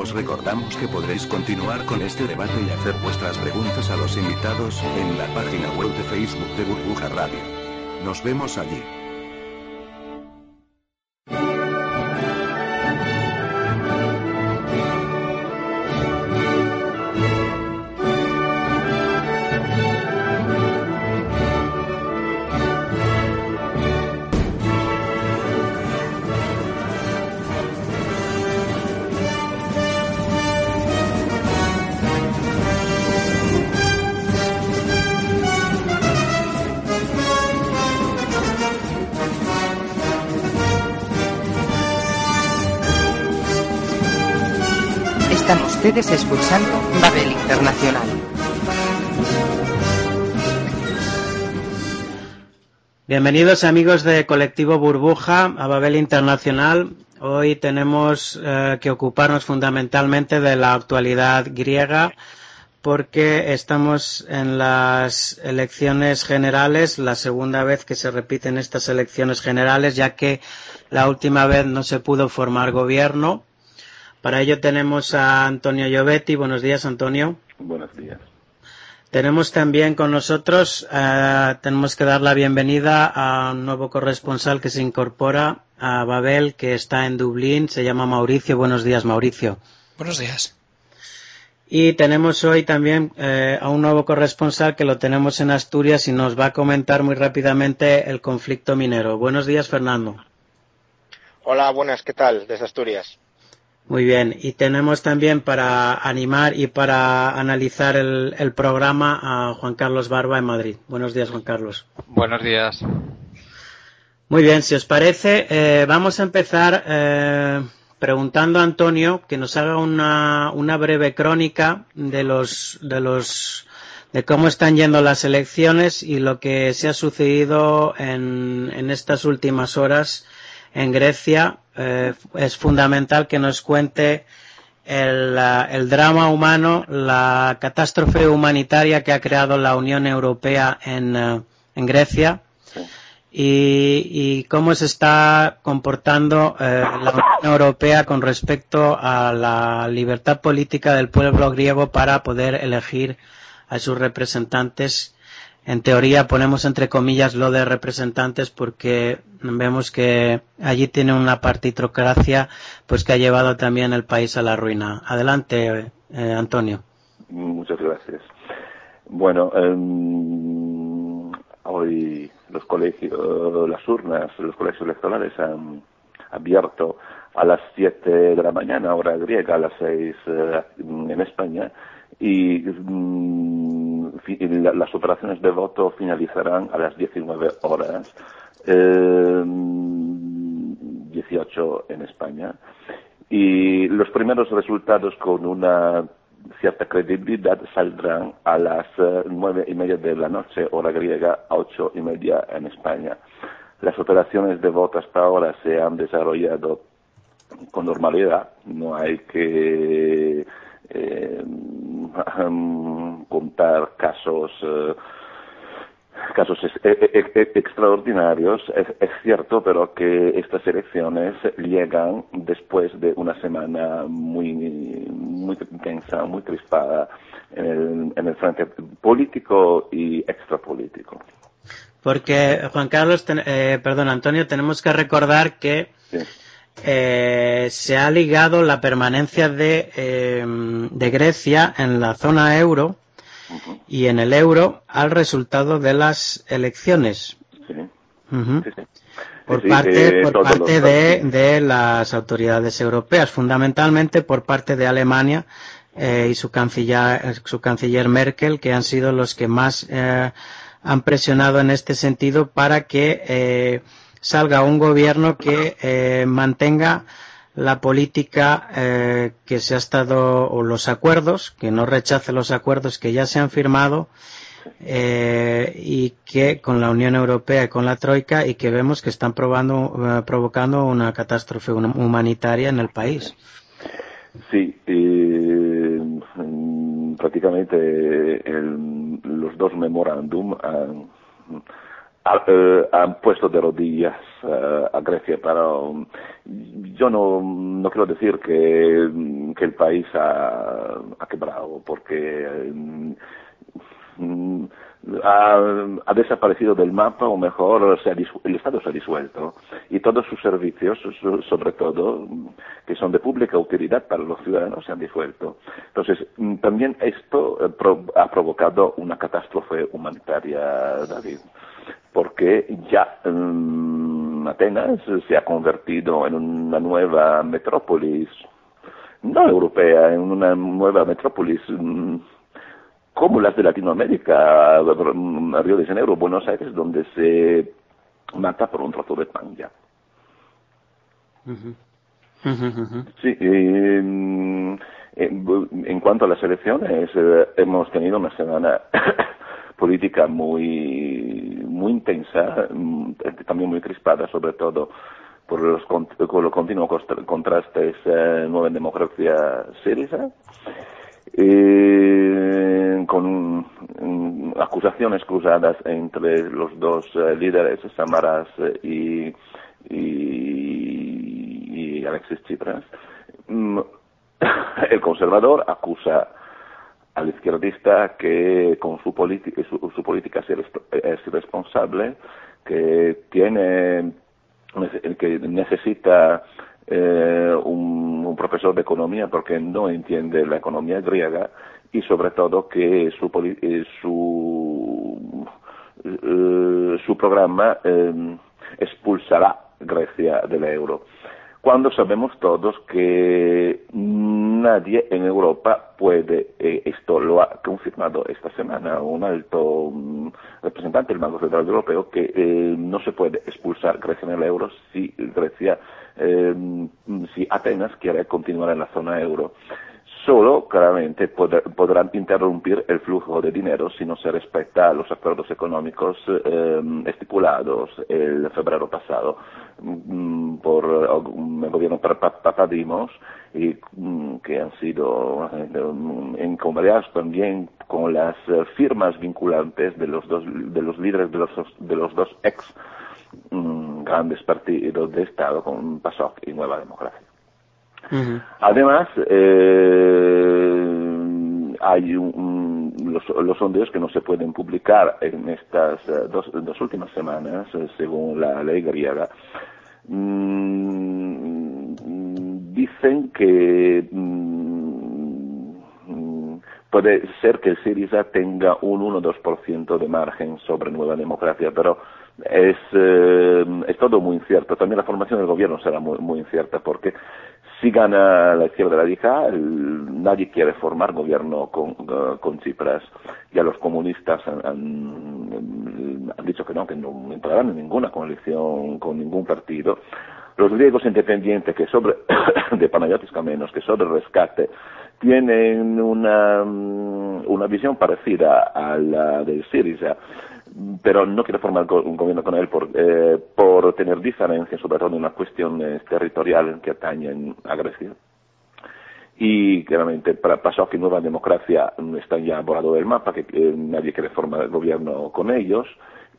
Os recordamos que podréis continuar con este debate y hacer vuestras preguntas a los invitados en la página web de Facebook de Burbuja Radio. Nos vemos allí. Ustedes escuchando Babel Internacional. Bienvenidos amigos de Colectivo Burbuja a Babel Internacional. Hoy tenemos eh, que ocuparnos fundamentalmente de la actualidad griega porque estamos en las elecciones generales, la segunda vez que se repiten estas elecciones generales, ya que la última vez no se pudo formar gobierno. Para ello tenemos a Antonio Llobetti. Buenos días, Antonio. Buenos días. Tenemos también con nosotros, eh, tenemos que dar la bienvenida a un nuevo corresponsal que se incorpora a Babel, que está en Dublín, se llama Mauricio. Buenos días, Mauricio. Buenos días. Y tenemos hoy también eh, a un nuevo corresponsal que lo tenemos en Asturias y nos va a comentar muy rápidamente el conflicto minero. Buenos días, Fernando. Hola, buenas, ¿qué tal? Desde Asturias. Muy bien, y tenemos también para animar y para analizar el, el, programa a Juan Carlos Barba en Madrid. Buenos días, Juan Carlos. Buenos días. Muy bien, si os parece, eh, vamos a empezar eh, preguntando a Antonio que nos haga una, una breve crónica de los, de los de cómo están yendo las elecciones y lo que se ha sucedido en, en estas últimas horas en Grecia. Eh, es fundamental que nos cuente el, el, drama humano, la catástrofe humanitaria que ha creado la Unión Europea en, en Grecia y, y, cómo se está comportando eh, la Unión Europea con respecto a la libertad política del pueblo griego para poder elegir a sus representantes en teoría ponemos entre comillas lo de representantes porque vemos que allí tiene una partitocracia pues que ha llevado también el país a la ruina. Adelante, eh, Antonio. Muchas gracias. Bueno, eh, hoy los colegios, las urnas, los colegios electorales han abierto a las 7 de la mañana, hora griega, a las 6 eh, en España, y mm, la, las operaciones de voto finalizarán a las 19 horas, eh, 18 en España. Y los primeros resultados con una cierta credibilidad saldrán a las uh, nueve y media de la noche, hora griega, a ocho y media en España. Las operaciones de voto hasta ahora se han desarrollado con normalidad, no hay que eh, contar casos eh, casos extraordinarios, es, es, cierto, pero que estas elecciones llegan después de una semana muy, muy intensa, muy crispada en el, en el frente político y extrapolítico. Porque, Juan Carlos, ten, eh, perdón, Antonio, tenemos que recordar que sí. Eh, se ha ligado la permanencia de, eh, de Grecia en la zona euro y en el euro al resultado de las elecciones. Sí. Uh -huh. Sí, sí. Por parte, de por parte de, las autoridades europeas, fundamentalmente por parte de Alemania eh, y su canciller, su canciller Merkel, que han sido los que más eh, han presionado en este sentido para que eh, salga un gobierno que eh, mantenga la política eh, que se ha estado, o los acuerdos, que no rechace los acuerdos que ya se han firmado eh, y que con la Unión Europea y con la Troika y que vemos que están probando, eh, provocando una catástrofe hum- humanitaria en el país. Sí, mm, prácticamente el- los dos memorándum han, han puesto de rodillas eh, a Grecia, pero mm, yo no, no quiero decir que, que el país ha, ha quebrado, porque mm, ha, desaparecido del mapa o mejor el Estado se ha disuelto y todos sus servicios, sobre todo, que son de pública utilidad para los ciudadanos, se han disuelto. Entonces, mm, también esto eh, ha provocado una catástrofe humanitaria, David, porque ya mm, Atenas se ha convertido en una nueva metrópolis, no europea, en una nueva metrópolis mm, como las de Latinoamérica, Río de Janeiro, Buenos Aires, donde se mata por un trozo de pan ya. Sí, en, cuanto a las elecciones, eh, hemos tenido una semana política muy, muy intensa, mm, también muy crispada, sobre todo por los, los continuos contrastes eh, Nueva Democracia Syriza eh, con acusaciones cruzadas entre los dos eh, líderes, Samaras y, y, Alexis Tsipras. Mm, el conservador acusa al izquierdista que con su, su, su política es irresponsable, que tiene que necesita eh, un, profesor de economía porque no entiende la economía griega y sobre todo que su, eh, su, eh, su programa expulsará Grecia del euro cuando sabemos todos que nadie en Europa puede, eh, esto lo ha confirmado esta semana un alto mm, representante del Banco Central Europeo, que eh, no se puede expulsar Grecia en el euro si Grecia, eh, si Atenas quiere continuar en la zona euro solo claramente podrán interrumpir el flujo de dinero si no se respeta los acuerdos económicos eh, estipulados el febrero pasado mm, por el gobierno Papadimos y mm, que han sido eh, encontrados también con las firmas vinculantes de los dos de los líderes de los, de los dos ex mm, grandes partidos de Estado con PASOK y Nueva Democracia. Además, eh, hay los, sondeos que no se pueden publicar en estas eh, dos, últimas semanas, eh, según la ley griega, mm, dicen que mm, puede ser que el Syriza tenga un 1-2% de margen sobre Nueva Democracia, pero es, es todo muy incierto. También la formación del gobierno será muy, muy incierta porque si gana la izquierda radical, nadie quiere formar gobierno con, con Tsipras. Ya los comunistas han, dicho que no, que no entrarán en ninguna coalición con ningún partido. Los griegos independientes, que sobre, de Panayotis menos, que sobre rescate, tienen una, una visión parecida a la de Syriza pero no quiere formar un gobierno con él por, eh, por tener diferencias, sobre todo en una cuestión territorial que atañen a Grecia. Y claramente pasó que Nueva Democracia está ya borrado del mapa, que nadie quiere formar el gobierno con ellos.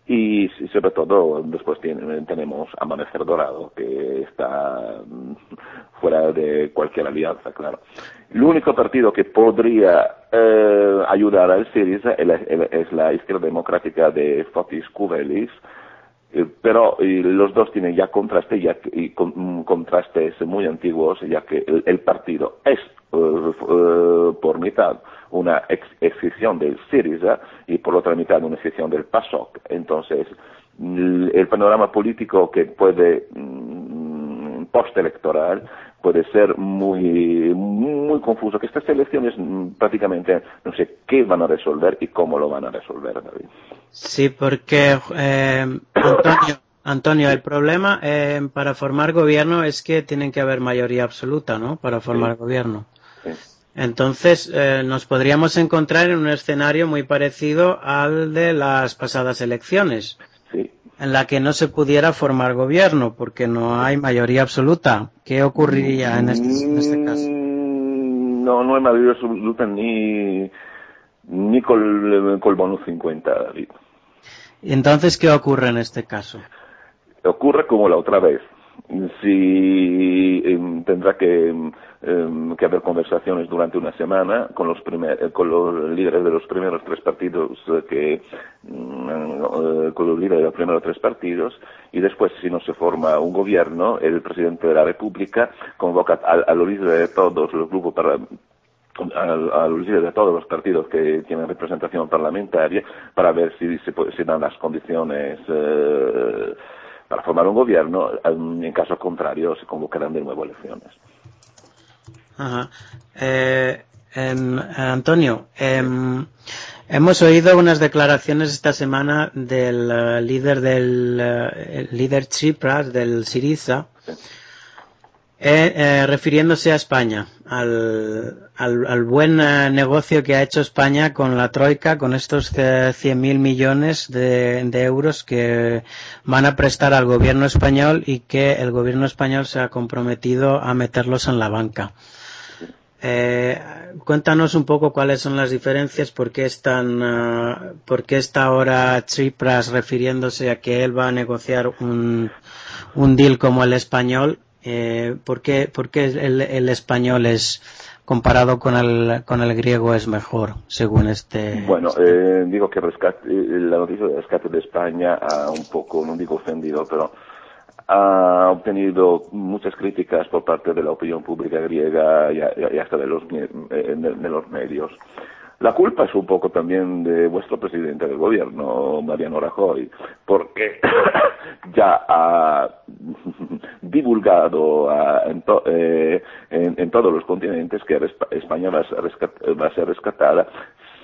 Y sobre todo después tenemos Amanecer Dorado, que está mm, fuera de cualquier alianza, claro. El único partido que podría eh, ayudar al Syriza es la, izquierda democrática de Fotis Kouvelis, eh, pero los dos tienen ya contrastes ya y mm, contrastes muy antiguos, ya que el, partido es eh, por mitad una ex del Syriza y por otra mitad una excepción del PASOK. Entonces, el panorama político que puede mm, postelectoral puede ser muy muy confuso que estas elecciones mm, prácticamente no sé qué van a resolver y cómo lo van a resolver David. Sí porque eh, Antonio Antonio el problema eh, para formar gobierno es que tienen que haber mayoría absoluta no para formar gobierno entonces eh, nos podríamos encontrar en un escenario muy parecido al de las pasadas elecciones en la que no se pudiera formar gobierno porque no hay mayoría absoluta. ¿Qué ocurriría en este, este caso? Mm, no, no hay mayoría absoluta ni, ni con, el bonus 50, David. Entonces, ¿qué ocurre en este caso? Ocurre como la otra vez. Si em, tendrá que, em, que, haber conversaciones durante una semana con los, primer, eh, con los líderes de los primeros tres partidos eh, que mm, eh, con los líderes de los primeros tres partidos y después si no se forma un gobierno el presidente de la República convoca a, a los líderes de todos los grupos a, los líderes de todos los partidos que tienen representación parlamentaria para ver si se, si dan las condiciones eh, para formar un gobierno. En caso contrario, se convocarán de nuevo elecciones. Ajá. Eh, em, Antonio, em, hemos oído unas declaraciones esta semana del uh, líder del uh, líder Tsipras del Siriza. Eh, eh, refiriéndose a España, al, al, buen eh, negocio que ha hecho España con la Troika, con estos 100.000 millones de, euros que van a prestar al gobierno español y que el gobierno español se ha comprometido a meterlos en la banca. cuéntanos un poco cuáles son las diferencias, por qué, están, está ahora Tsipras refiriéndose a que él va a negociar un, un deal como el español eh, ¿por qué, el, español es comparado con el, con el griego es mejor, según este? Bueno, eh, digo que rescate, la noticia de rescate de España ha un poco, no digo ofendido, pero ha obtenido muchas críticas por parte de la opinión pública griega y, hasta de los, eh, de los medios. La culpa es un poco también de vuestro presidente del gobierno, Mariano Rajoy, porque ya ha divulgado eh, en, todos los continentes que España va a ser, rescatada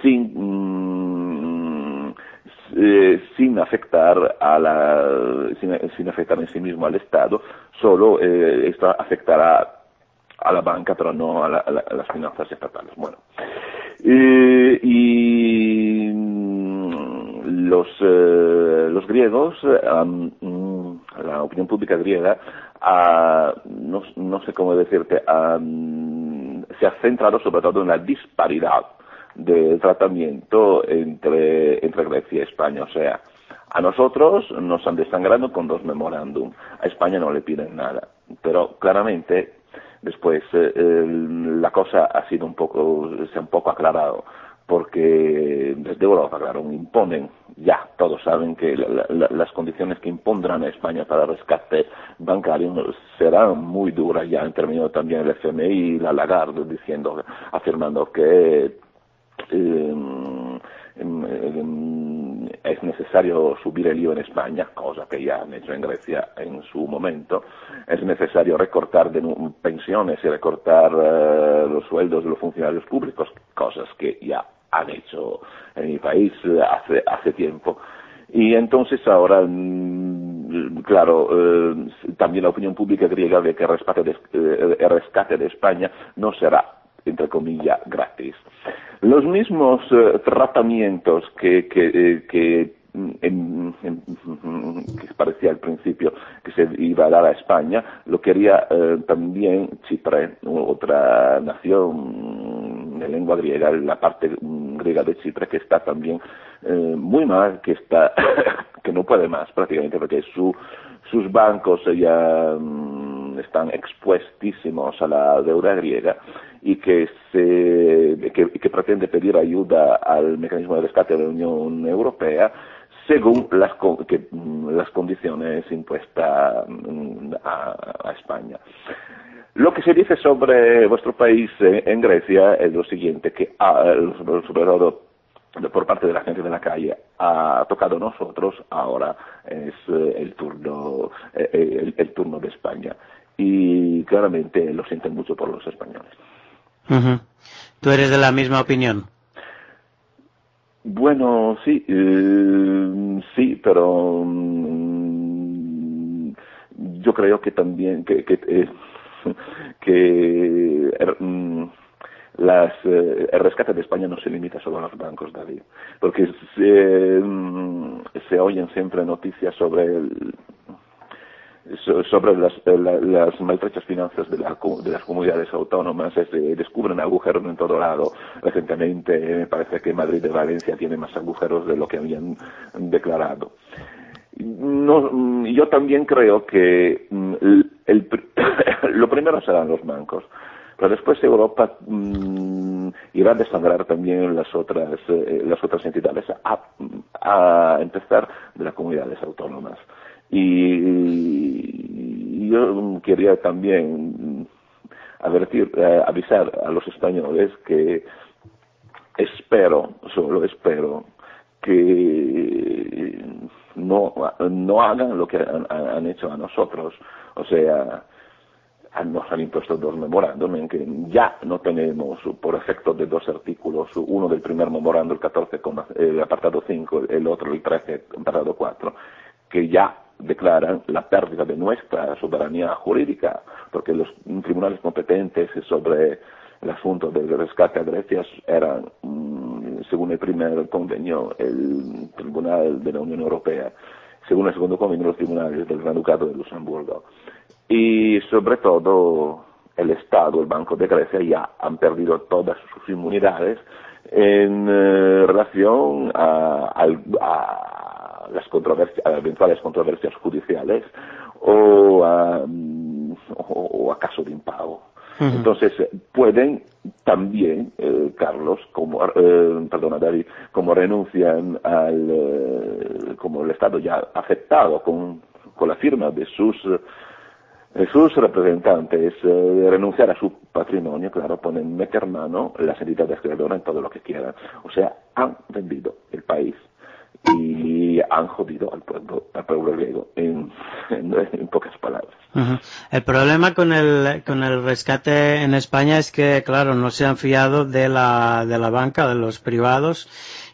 sin, mm, eh, sin afectar a la, sin, afectar en sí mismo al Estado, solo eh, esto afectará a la banca, pero no a, a las finanzas estatales. Bueno. Eh, y mm, los, eh, los griegos, mm, la opinión pública griega, no, no, sé cómo decirte, mm, se ha centrado sobre todo en la disparidad de tratamiento entre, entre Grecia y España. O sea, a nosotros nos han desangrado con dos memorándum, a España no le piden nada. Pero claramente Después, eh, la cosa ha sido un poco, se ha un poco aclarado, porque desde Europa, claro, imponen, ya todos saben que las condiciones que impondrán a España para rescate bancario serán muy duras, ya han terminado también el FMI y la Lagarde diciendo, afirmando que eh, es necesario subir el IVA en España, cosa que ya han hecho en Grecia en su momento, es necesario recortar pensiones y recortar eh, los sueldos de los funcionarios públicos, cosas que ya han hecho en mi país hace, hace tiempo. Y entonces ahora, mm, claro, eh, también la opinión pública griega ve que el rescate de, eh, el rescate de España no será entre comillas, gratis. Los mismos eh, tratamientos que, que, eh, que parecía al principio que se iba a dar a España, lo quería eh, también Chipre, otra nación de lengua griega, la parte griega de Chipre que está también muy mal, que está que no puede más prácticamente porque su, sus bancos ya mm, están expuestísimos a la deuda griega y que, se, pretende pedir ayuda al mecanismo de rescate de la Unión Europea según las, mm, condiciones impuestas mm, a, España. Lo que se dice sobre vuestro país eh, en Grecia es lo siguiente, que sobre todo por parte de la gente de la calle ha tocado nosotros, ahora es eh, el turno, eh, el turno de España. Y claramente lo sienten mucho por los españoles. ¿Tú eres de la misma opinión? Bueno, sí, eh, sí, pero mm, yo creo que también que que, eh, er, mm, las, eh, el rescate de España no se limita solo a los bancos, David, porque se, mm, se oyen siempre noticias sobre el, sobre las, las maltrechas finanzas de, de, las comunidades autónomas, descubren agujeros en todo lado. Recientemente me parece que Madrid y Valencia tienen más agujeros de lo que habían declarado. No, yo también creo que mm, lo primero serán los bancos, pero después Europa mm, irá a desangrar también las otras, eh, las otras entidades, a empezar de las comunidades autónomas. Y yo quería también advertir, eh, avisar a los españoles que espero, solo espero, que no, no hagan lo que han, hecho a nosotros. O sea, nos han impuesto dos memorándum en que ya no tenemos, por efecto de dos artículos, uno del primer memorándum, el 14, el apartado 5, el otro, el 13, apartado 4, que ya declaran la pérdida de nuestra soberanía jurídica, porque los tribunales competentes sobre el asunto del rescate a Grecia eran, mm, según el primer convenio, el Tribunal de la Unión Europea, según el segundo convenio, los tribunales del Gran Ducado de Luxemburgo. Y sobre todo, el Estado, el Banco de Grecia, ya han perdido todas sus inmunidades en eh, relación a, las controversias, a eventuales controversias judiciales o a, mm, o a caso de impago. Entonces, pueden también, eh, Carlos, como, eh, perdona, David, como renuncian al, eh, como el Estado ya aceptado con, con la firma de sus, de sus representantes, renunciar a su patrimonio, claro, pueden meter mano las entidades creadoras en todo lo que quieran. O sea, han vendido el país y han jodido al pueblo, al pueblo griego, en, en, pocas palabras. El problema con el, con el rescate en España es que, claro, no se han fiado de la, de la banca, de los privados,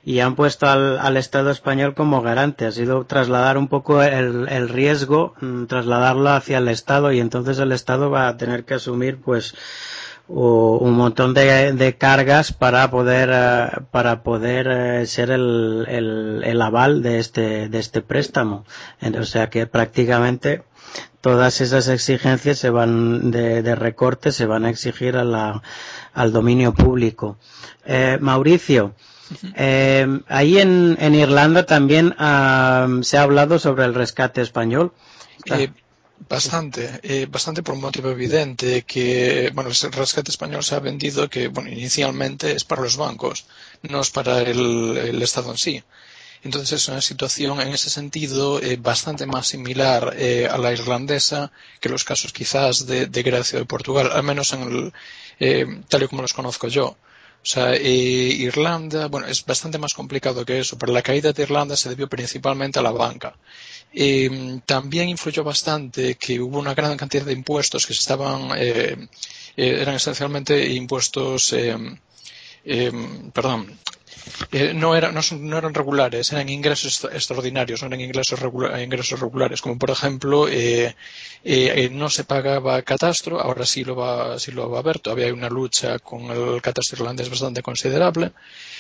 y han puesto al, al Estado español como garante. Ha sido trasladar un poco el, el riesgo, mm, trasladarlo hacia el Estado, y entonces el Estado va a tener que asumir, pues, o un montón de, de cargas para poder eh, para poder eh, ser el, el, el, aval de este de este préstamo. O sea que prácticamente todas esas exigencias se van de, de recorte se van a exigir a la, al dominio público. Eh, Mauricio eh, ahí en, en Irlanda también ah, se ha hablado sobre el rescate español. Eh, Bastante, eh, bastante por un motivo evidente que, bueno, el rescate español se ha vendido que, bueno, inicialmente es para los bancos, no es para el, Estado en sí. Entonces es una situación en ese sentido eh, bastante más similar eh, a la irlandesa que los casos quizás de, Grecia o de Portugal, al menos en el, tal y como los conozco yo. O sea, Irlanda, bueno, es bastante más complicado que eso, pero la caída de Irlanda se debió principalmente a la banca. Eh, también influyó bastante que hubo una gran cantidad de impuestos que se estaban, eh, eh, eran esencialmente impuestos, perdón, no, eran, no, eran regulares, eran ingresos extraordinarios, no eran ingresos, ingresos regulares, como por ejemplo no se pagaba catastro, ahora sí lo, va, sí lo va a haber, todavía hay una lucha con el catastro irlandés bastante considerable.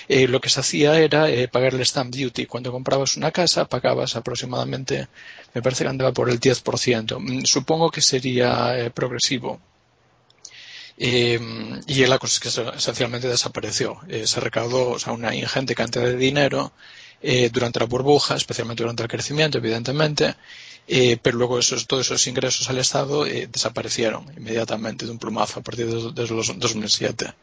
Eh, lo que se hacía era eh, pagar el stamp duty. Cuando comprabas una casa, pagabas aproximadamente, me parece que andaba por el 10%. Mm, supongo que sería eh, y la cosa es que esencialmente desapareció. se recaudó una ingente cantidad de dinero durante la burbuja, especialmente durante el crecimiento, evidentemente, pero luego esos, todos esos ingresos al Estado desaparecieron inmediatamente de un plumazo a partir de, de los 2007.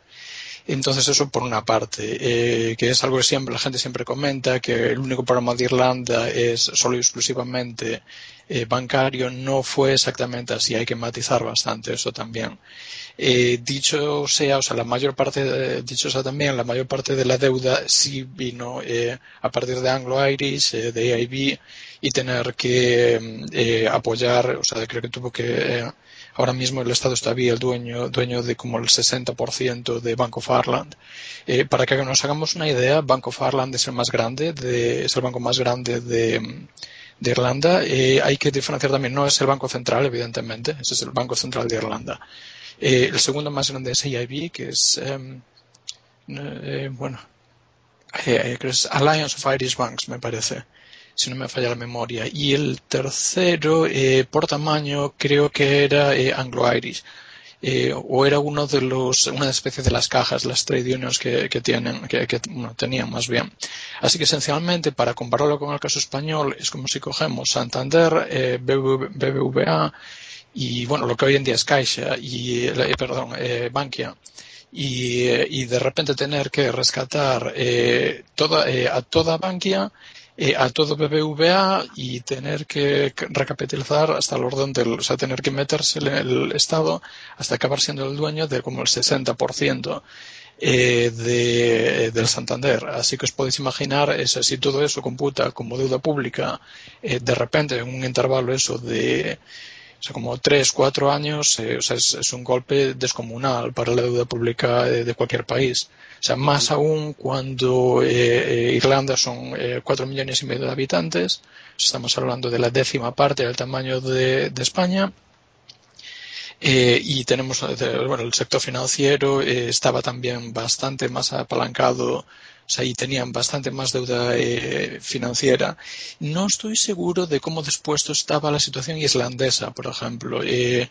Entonces eso por una parte, eh, que es algo que siempre la gente siempre comenta, que el único problema de Irlanda es solo y exclusivamente eh, bancario, no fue exactamente así, hay que matizar bastante eso también. Eh, dicho sea, o sea, la mayor parte, dicho sea también, la mayor parte de la deuda sí vino a partir de Anglo-Irish, de AIB, y tener que apoyar, o sea, creo que tuvo que Ahora mismo el Estado está el dueño, dueño de como el 60% de Bank of Ireland. Eh, para que nos hagamos una idea, Bank of Ireland es el más grande, de, es el banco más grande de, de Irlanda. Eh, hay que diferenciar también, no es el Banco Central, evidentemente, ese es el Banco Central de Irlanda. Eh, el segundo más grande es AIB, que es, em, bueno, es Alliance of Irish Banks, me parece. si no me falla la memoria. Y el tercero, por tamaño, creo que era Anglo-Irish. o era uno de los, una especie de las cajas, las trade unions que, tienen, que, tenían más bien. Así que esencialmente, para compararlo con el caso español, es como si cogemos Santander, BBVA, y bueno, lo que hoy en día es Caixa y, eh, perdón, eh, Bankia. Y, eh, y, de repente tener que rescatar eh, toda, a toda Bankia, a todo BBVA y tener que recapitalizar hasta el orden del, o sea, tener que meterse el Estado hasta acabar siendo el dueño de como el 60% eh, de, del Santander. Así que os podéis imaginar eso, si todo eso computa como deuda pública de repente en un intervalo eso de o sea, como tres, cuatro años, eh, o sea, es, un golpe descomunal para la deuda pública de, cualquier país. O sea, más aún cuando eh, eh, Irlanda son cuatro millones y medio de habitantes, estamos hablando de la décima parte del tamaño de, España. y tenemos, bueno, el sector financiero estaba también bastante más apalancado ahí tenían bastante más deuda eh, financiera. No estoy seguro de cómo dispuesto estaba la situación islandesa, por ejemplo. Eh,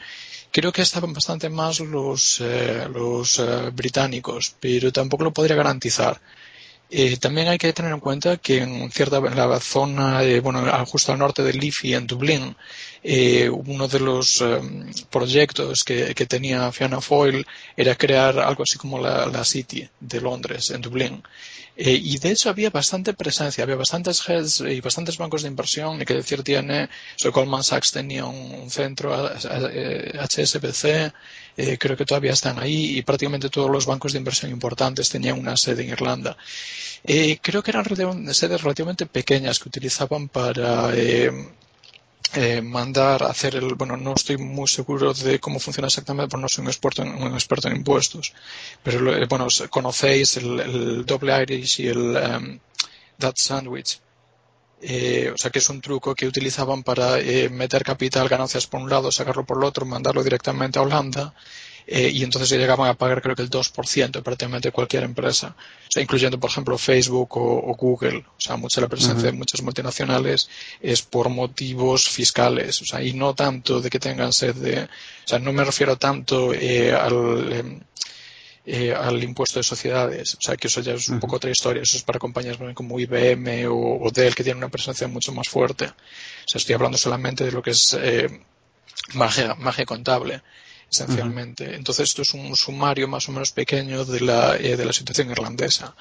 creo que estaban bastante más los, eh, los británicos, pero tampoco lo podría garantizar. también hay que tener en cuenta que en cierta la zona, bueno, justo al norte de Liffey, en Dublín, uno de los proyectos que, tenía Fianna Foyle era crear algo así como la, City de Londres, en Dublín. Eh, y de hecho había bastante presencia, había bastantes heads y bastantes bancos de inversión. Y que decir tiene, so Goldman Sachs tenía un, centro HSBC, eh, creo que todavía están ahí y prácticamente todos los bancos de inversión importantes tenían una sede en Irlanda. Eh, creo que eran sedes relativamente pequeñas que utilizaban para eh, mandar hacer el, bueno, no estoy muy seguro de cómo funciona exactamente, porque no soy un experto en, un experto en impuestos, pero eh, bueno, conocéis el, doble Irish y el um, That Sandwich. Eh, o sea que es un truco que utilizaban para meter capital, ganancias por un lado, sacarlo por el otro, mandarlo directamente a Holanda eh, y entonces llegaban a pagar creo que el 2% de prácticamente cualquier empresa, o sea, incluyendo por ejemplo Facebook o, Google, o sea, mucha la presencia de muchas multinacionales es por motivos fiscales, o sea, y no tanto de que tengan sed de, o sea, no me refiero tanto eh, al em, eh, al impuesto de sociedades. O sea, que eso ya es un poco otra historia. Eso es para compañías como IBM o, o, Dell que tienen una presencia mucho más fuerte. O sea, estoy hablando solamente de lo que es eh, magia, magia contable esencialmente. Entonces, esto es un sumario más o menos pequeño de la, eh, de la situación irlandesa.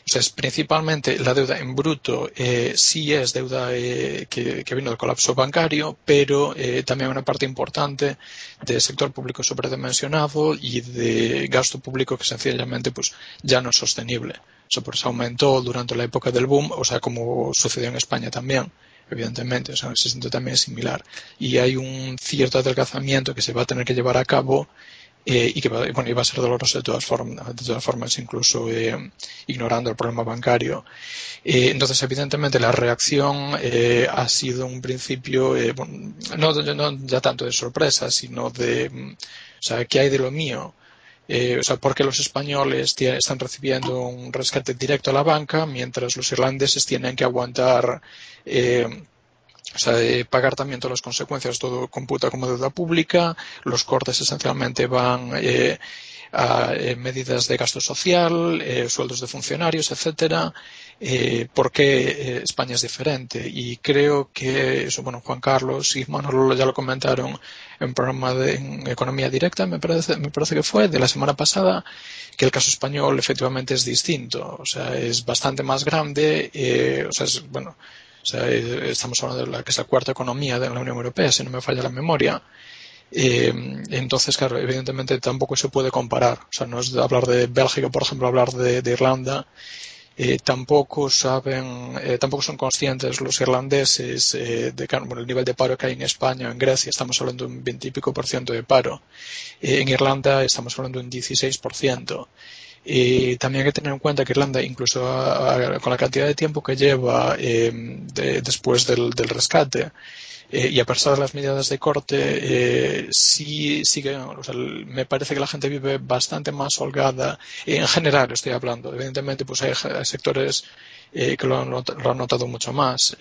O sea, es principalmente la deuda en bruto eh, sí es deuda eh, que, que, vino del colapso bancario, pero eh, también una parte importante del sector público sobredimensionado y de gasto público que sencillamente pues, ya no es sostenible. O sea, pues aumentó durante la época del boom, o sea, como sucedió en España también evidentemente, o sea, ese sentido también similar. Y hay un cierto adelgazamiento que se va a tener que llevar a cabo eh, y que va, bueno, a ser doloroso de todas formas, de todas formas incluso eh, ignorando el problema bancario. Eh, entonces, evidentemente, la reacción ha sido un principio, no, no, ya tanto de sorpresa, sino de, o sea, ¿qué hay de lo mío? O sea, porque los españoles están recibiendo un rescate directo a la banca, mientras los irlandeses tienen que aguantar, eh, o sea, pagar también todas las consecuencias, todo computa como deuda pública, los cortes esencialmente van eh, a medidas de gasto social, sueldos de funcionarios, etcétera, eh, por eh, España es diferente. Y creo que eso, bueno, Juan Carlos y Manolo ya lo comentaron en programa de Economía Directa, me parece, me parece que fue, de la semana pasada, que el caso español efectivamente es distinto. O sea, es bastante más grande, eh, o sea, es, bueno, o sea, estamos hablando de la que es la cuarta economía de la Unión Europea, si no me falla la memoria. Eh, entonces, claro, evidentemente tampoco se puede comparar. O sea, no es hablar de Bélgica, por ejemplo, hablar de, Irlanda eh, tampoco saben, eh, tampoco son conscientes los irlandeses eh, de el nivel de paro que hay en España o en Grecia. Estamos hablando de un 20 y pico por ciento de paro. en Irlanda estamos hablando de un 16 por ciento. Y también hay que tener en cuenta que Irlanda, incluso con la cantidad de tiempo que lleva después del, del rescate, eh, y a pesar de las medidas de corte, eh, sí o sea, me parece que la gente vive bastante más holgada. En general estoy hablando. Evidentemente, pues hay, sectores que lo han, notado mucho más.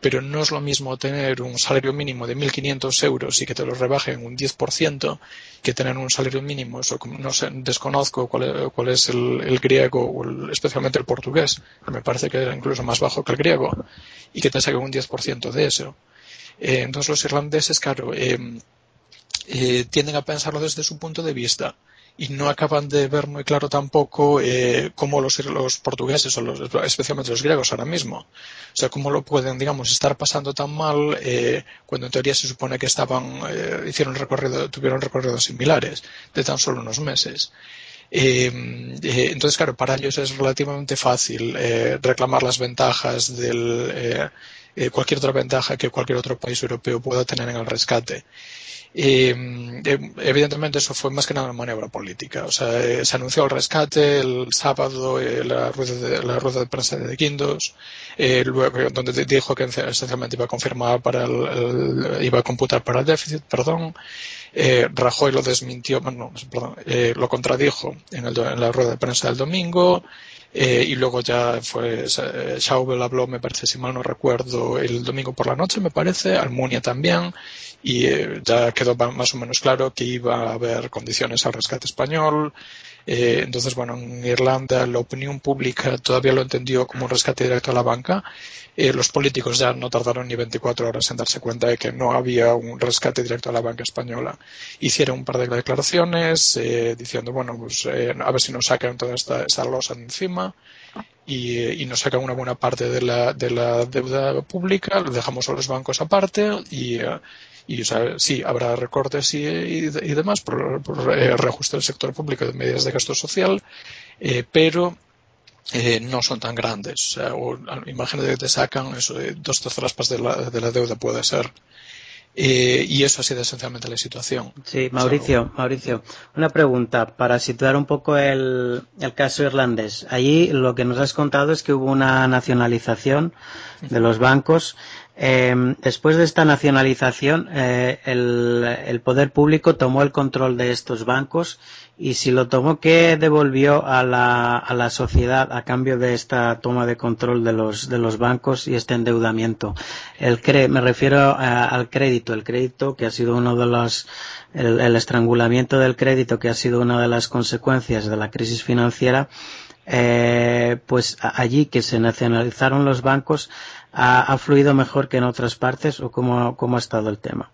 pero no es lo mismo tener un salario mínimo de 1.500 euros y que te lo rebajen un 10% que tener un salario mínimo, eso, no sé, desconozco cuál es, el, griego o especialmente el portugués, que me parece que era incluso más bajo que el griego, y que te saquen un 10% de eso. Entonces los irlandeses, claro, eh, tienden a pensarlo desde su punto de vista y no acaban de ver muy claro tampoco eh, cómo los, los portugueses o los, especialmente los griegos ahora mismo, o sea, cómo lo pueden, digamos, estar pasando tan mal eh, cuando en teoría se supone que estaban, eh, hicieron recorrido, tuvieron recorridos similares de tan solo unos meses. Eh, eh, entonces, claro, para ellos es relativamente fácil reclamar las ventajas del cualquier otra ventaja que cualquier otro país europeo pueda tener en el rescate. Y eh, evidentemente eso fue más que nada una maniobra política. O sea, eh, se anunció el rescate el sábado, eh, la, rueda de, la rueda de prensa de Guindos, donde dijo que esencialmente iba a confirmar para el, iba a computar para el déficit, perdón. Rajoy lo desmintió, bueno, perdón, lo contradijo en, el, en la rueda de prensa del domingo. Eh, y luego ya fue Schauble habló, me parece, si mal no recuerdo, el domingo por la noche, me parece, Almunia también, y eh, ya quedó más o menos claro que iba a haber condiciones al rescate español. Eh, entonces, bueno, en Irlanda la opinión pública todavía lo entendió como un rescate directo a la banca. los políticos ya no tardaron ni 24 horas en darse cuenta de que no había un rescate directo a la banca española. Hicieron un par de declaraciones diciendo, bueno, pues a ver si nos sacan toda esta, losa encima y, nos sacan una buena parte de la, de la deuda pública, lo dejamos a los bancos aparte y, y sí, habrá recortes y, y, demás por, por eh, reajuste del sector público de medidas de gasto social, eh, pero eh, no son tan grandes. O imagínate que te sacan eso, dos terceras de la, de la deuda puede ser. Eh, y eso ha sido esencialmente la situación. Sí, Mauricio, Mauricio, una pregunta para situar un poco el, el, caso irlandés. Allí lo que nos has contado es que hubo una nacionalización de los bancos eh, después de esta nacionalización, eh, el, poder público tomó el control de estos bancos y si lo tomó, ¿qué devolvió a la, a sociedad a cambio de esta toma de control de los, de los bancos y este endeudamiento? El me refiero al crédito, el crédito que ha sido uno de los, el, el estrangulamiento del crédito que ha sido una de las consecuencias de la crisis financiera eh, pues allí que se nacionalizaron los bancos ha, fluido mejor que en otras partes o cómo, cómo ha estado el tema?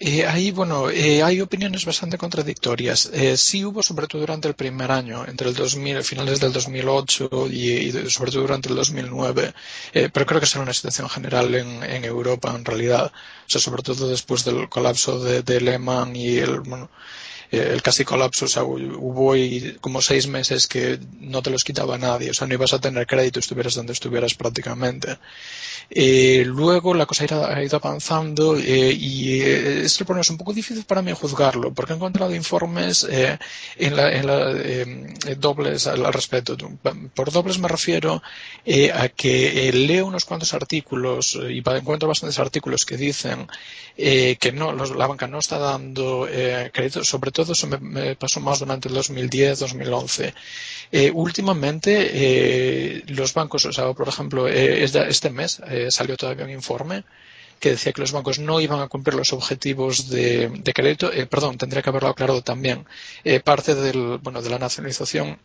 Eh, ahí, bueno, eh, hay opiniones bastante contradictorias. Eh, sí hubo, sobre todo durante el primer año, entre el 2000, finales del 2008 y, y sobre todo durante el 2009, eh, pero creo que será una situación general en, Europa en realidad. O sea, sobre todo después del colapso de, Lehman y el, el casi colapso, o sea, hubo como seis meses que no te los quitaba nadie, o sea, no ibas a tener crédito, estuvieras donde estuvieras prácticamente. Eh, luego la cosa ha ido avanzando eh, y eh, es un poco difícil para mí juzgarlo, porque he encontrado informes eh, en la, en em, dobles al, respecto. Por dobles me refiero a que leo unos cuantos artículos y encuentro bastantes artículos que dicen que no, la banca no está dando crédito, sobre todo eso me, pasó más durante el 2010-2011. Últimamente los bancos, o sea, por ejemplo, este mes eh, salió todavía un informe que decía que los bancos no iban a cumplir los objetivos de, crédito. Eh, perdón, tendría que haberlo aclarado también. Eh, parte del, bueno, de la nacionalización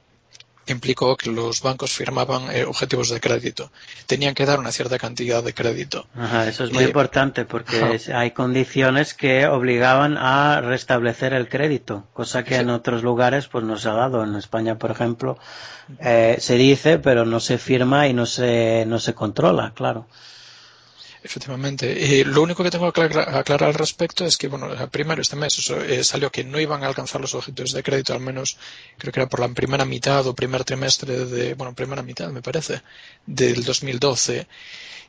implicó que los bancos firmaban objetivos de crédito. Tenían que dar una cierta cantidad de crédito. eso es muy importante porque hay condiciones que obligaban a restablecer el crédito, cosa que en otros lugares pues no se ha dado. En España, por ejemplo, se dice, pero no se firma y no se, no se controla, claro. Efectivamente. lo único que tengo que aclarar, al respecto es que, bueno, primero este mes eh, salió que no iban a alcanzar los objetivos de crédito, al menos creo que era por la primera mitad o primer trimestre de, bueno, primera mitad me parece, del 2012.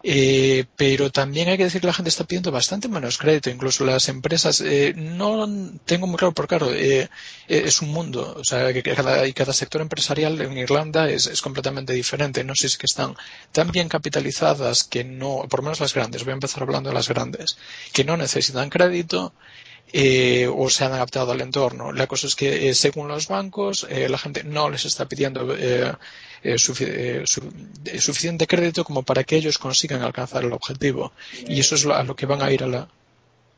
Eh, pero también hay que decir que la gente está pidiendo bastante menos crédito, incluso las empresas. Eh, no tengo muy claro, porque claro, eh, es un mundo, o sea, que cada, y cada sector empresarial en Irlanda es, es, completamente diferente. No sé si es que están tan bien capitalizadas que no, por lo menos las grandes, voy a empezar hablando de las grandes, que no necesitan crédito eh, o se han adaptado al entorno. La cosa es que eh, según los bancos eh, la gente no les está pidiendo suficiente crédito como para que ellos consigan alcanzar el objetivo. Y eso es a lo que van a ir a la...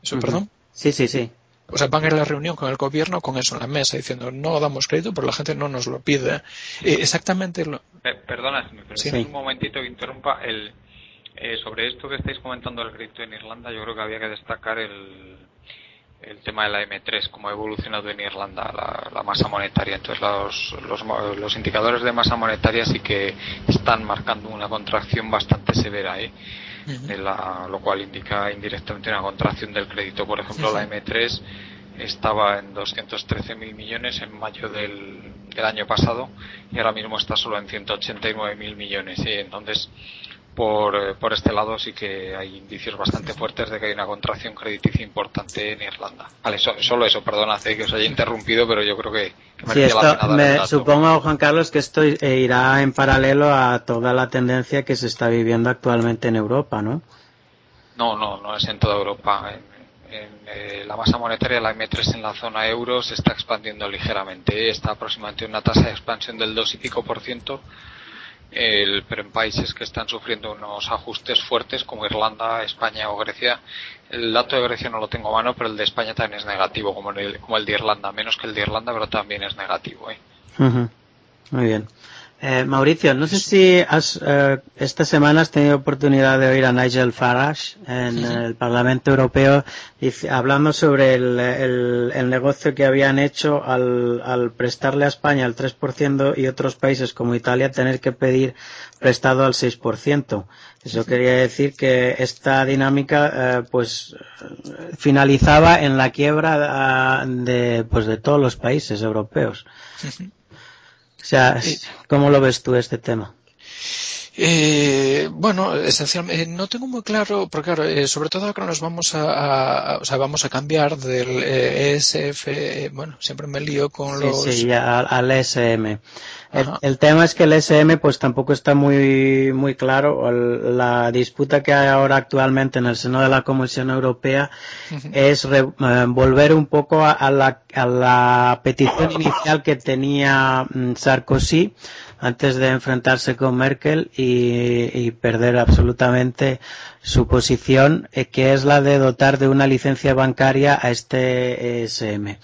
¿Eso, perdón? Sí, sí, sí. O sea, van a ir a la reunión con el gobierno con eso en la mesa, diciendo no damos crédito, pero la gente no nos lo pide. exactamente lo... Perdona, si me un momentito que interrumpa. El, sobre esto que estáis comentando del crédito en Irlanda, yo creo que había que destacar el, el tema de la M3, cómo ha evolucionado en Irlanda la, masa monetaria. Entonces, los, los, indicadores de masa monetaria sí que están marcando una contracción bastante severa, ¿eh? lo cual indica indirectamente una contracción del crédito. Por ejemplo, la M3 estaba en 213.000 millones en mayo del, del, año pasado y ahora mismo está solo en 189.000 millones. ¿eh? Entonces, por, eh, por este lado sí que hay indicios bastante fuertes de que hay una contracción crediticia importante en Irlanda. Vale, solo eso, perdona que os haya interrumpido, pero yo creo que, me sí, esto, me, Supongo, Juan Carlos, que esto eh, irá en paralelo a toda la tendencia que se está viviendo actualmente en Europa, ¿no? No, no, no es en toda Europa. En, eh, la masa monetaria, la M3 en la zona euro, se está expandiendo ligeramente. Está aproximadamente una tasa de expansión del 2 y pico por ciento el, pero en países que están sufriendo unos ajustes fuertes como Irlanda, España o Grecia. El dato de Grecia no lo tengo a mano, pero el de España también es negativo, como el, como el de Irlanda, menos que el de Irlanda, pero también es negativo. ¿eh? Muy bien. Eh, Mauricio, no sé si has, eh, esta semana has tenido oportunidad de oír a Nigel Farage en el Parlamento Europeo hablando sobre el, negocio que habían hecho al, prestarle a España el 3% y otros países como Italia tener que pedir prestado al 6%. Eso quería decir que esta dinámica eh, pues finalizaba en la quiebra de, pues, de todos los países europeos. O sea, ¿cómo lo ves tú este tema? Eh, bueno, esencialmente no tengo muy claro, porque claro, eh, sobre todo ahora nos vamos a, o sea, vamos a cambiar del ESF, eh, bueno, siempre me lío con los. Sí, al, ESM. El, tema es que el ESM pues tampoco está muy muy claro. La disputa que hay ahora actualmente en el seno de la Comisión Europea es volver un poco a, la, a la petición inicial que tenía mm, Sarkozy antes de enfrentarse con Merkel y, perder absolutamente su posición, eh, que es la de dotar de una licencia bancaria a este ESM.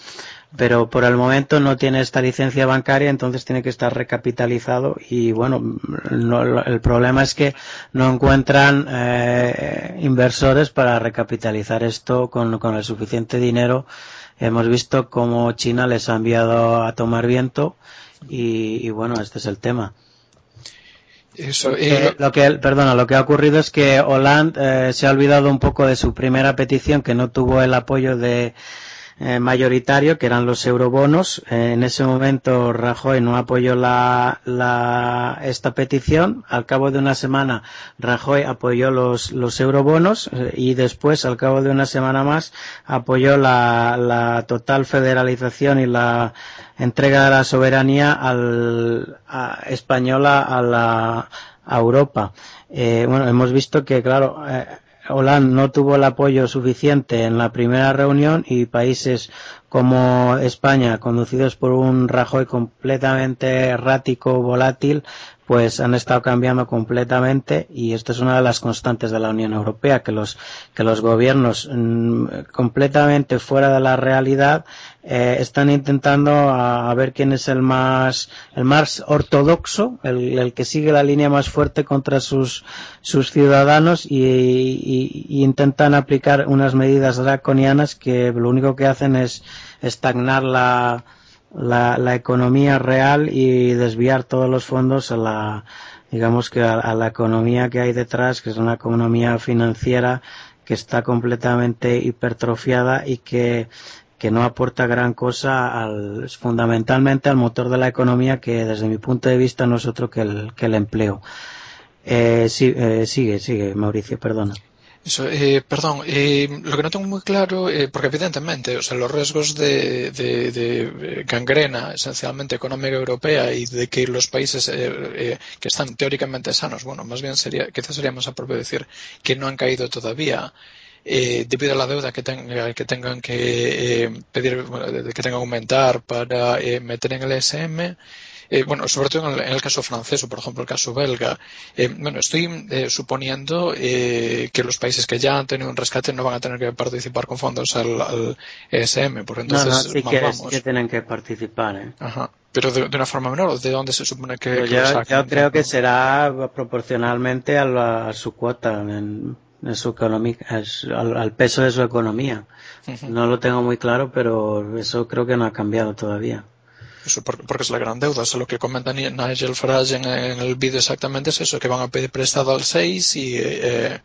Pero por el momento no tiene esta licencia bancaria, entonces tiene que estar recapitalizado y bueno, el problema es que no encuentran eh, inversores para recapitalizar esto con, con el suficiente dinero. Hemos visto cómo China les ha enviado a tomar viento y, bueno, este es el tema. Eh, lo que, perdona, lo que ha ocurrido es que Hollande eh, se ha olvidado un poco de su primera petición que no tuvo el apoyo de, eh, mayoritario, que eran los eurobonos. Eh, en ese momento Rajoy no apoyó la, la, esta petición. Al cabo de una semana Rajoy apoyó los, los eurobonos eh, y después, al cabo de una semana más, apoyó la, la total federalización y la entrega de la soberanía al, a, española a la a Europa. bueno, hemos visto que, claro, Hollande no tuvo el apoyo suficiente en la primera reunión y países como España, conducidos por un Rajoy completamente errático, volátil, pues han estado cambiando completamente y esto es una de las constantes de la Unión Europea, que los, que los gobiernos mm, completamente fuera de la realidad eh, están intentando a, ver quién es el más, el más ortodoxo, el, que sigue la línea más fuerte contra sus, sus ciudadanos y, y intentan aplicar unas medidas draconianas que lo único que hacen es estagnar la, la, economía real y desviar todos los fondos a la, digamos que a, la economía que hay detrás, que es una economía financiera que está completamente hipertrofiada y que, que no aporta gran cosa al, fundamentalmente al motor de la economía que desde mi punto de vista no es otro que el, que el empleo. Eh, eh sigue, sigue, Mauricio, perdona. Eso, eh, perdón, eh, lo que no tengo muy claro, eh, porque evidentemente, o sea, los riesgos de, de, gangrena esencialmente económica europea y de que los países que están teóricamente sanos, bueno, más bien sería, quizás sería más apropiado decir que no han caído todavía, eh, debido a la deuda que, que tengan que eh, pedir, que tengan que aumentar para eh, meter en el ESM, bueno, sobre todo en el, caso francés o, por ejemplo, el caso belga. bueno, estoy suponiendo que los países que ya han tenido un rescate no van a tener que participar con fondos al, ESM, por entonces no, sí, que, tienen que participar. Ajá. Pero de, una forma menor, ¿de dónde se supone que, pues yo, creo que será proporcionalmente a, su cuota en, su economía, al, peso de su economía. No lo tengo muy claro, pero eso creo que no ha cambiado todavía. Eso porque es la gran deuda. Eso lo que comenta Nigel Farage en, el vídeo exactamente es eso, que van a pedir prestado al 6 y, eh,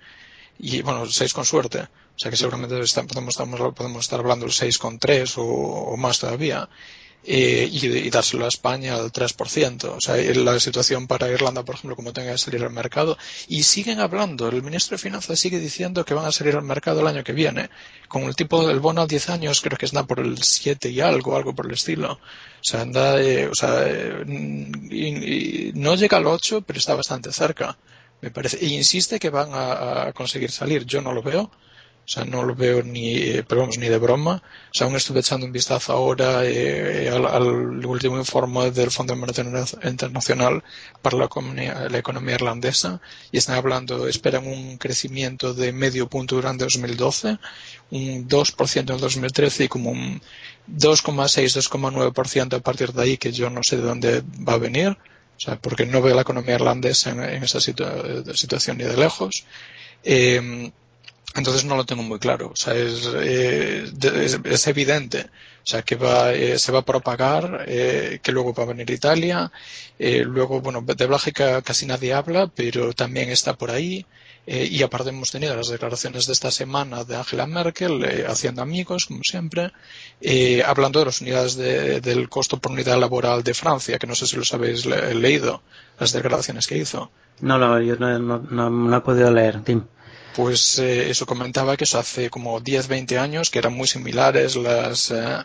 y bueno, el 6 con suerte. O sea que seguramente podemos, podemos estar hablando del 6 con 3 o, o más todavía eh, y, dárselo a España al 3%. O sea, la situación para Irlanda, por ejemplo, como tenga que salir al mercado. Y siguen hablando, el ministro de Finanzas sigue diciendo que van a salir al mercado el año que viene. Con el tipo del bono a 10 años, creo que está por el 7 y algo, algo por el estilo. O sea, anda, eh, o sea, eh, no llega al 8, pero está bastante cerca, me parece. E insiste que van a conseguir salir. Yo no lo veo o sea, no lo veo ni, pero vamos, ni de broma. O sea, aún estuve echando un vistazo ahora eh, al, último informe del Fondo Monetario Internacional para la economía, la economía irlandesa y están hablando, esperan un crecimiento de medio punto durante 2012, un 2% en 2013 y como un 2,6-2,9% a partir de ahí que yo no sé de dónde va a venir. O sea, porque no veo la economía irlandesa en, esa situación ni de lejos. Eh, entonces no lo tengo muy claro. O sea, es, eh, es, evidente. O sea, que va, eh, se va a propagar, eh, que luego va a venir Italia. luego, bueno, de Bélgica casi nadie habla, pero también está por ahí. y aparte hemos tenido las declaraciones de esta semana de Angela Merkel, haciendo amigos, como siempre, hablando de las unidades del costo por unidad laboral de Francia, que no sé si los habéis leído, las declaraciones que hizo. No, no, yo no, no, no he podido leer, Tim pues eh, eso comentaba que eso hace como 10, 20 años que eran muy similares las, eh,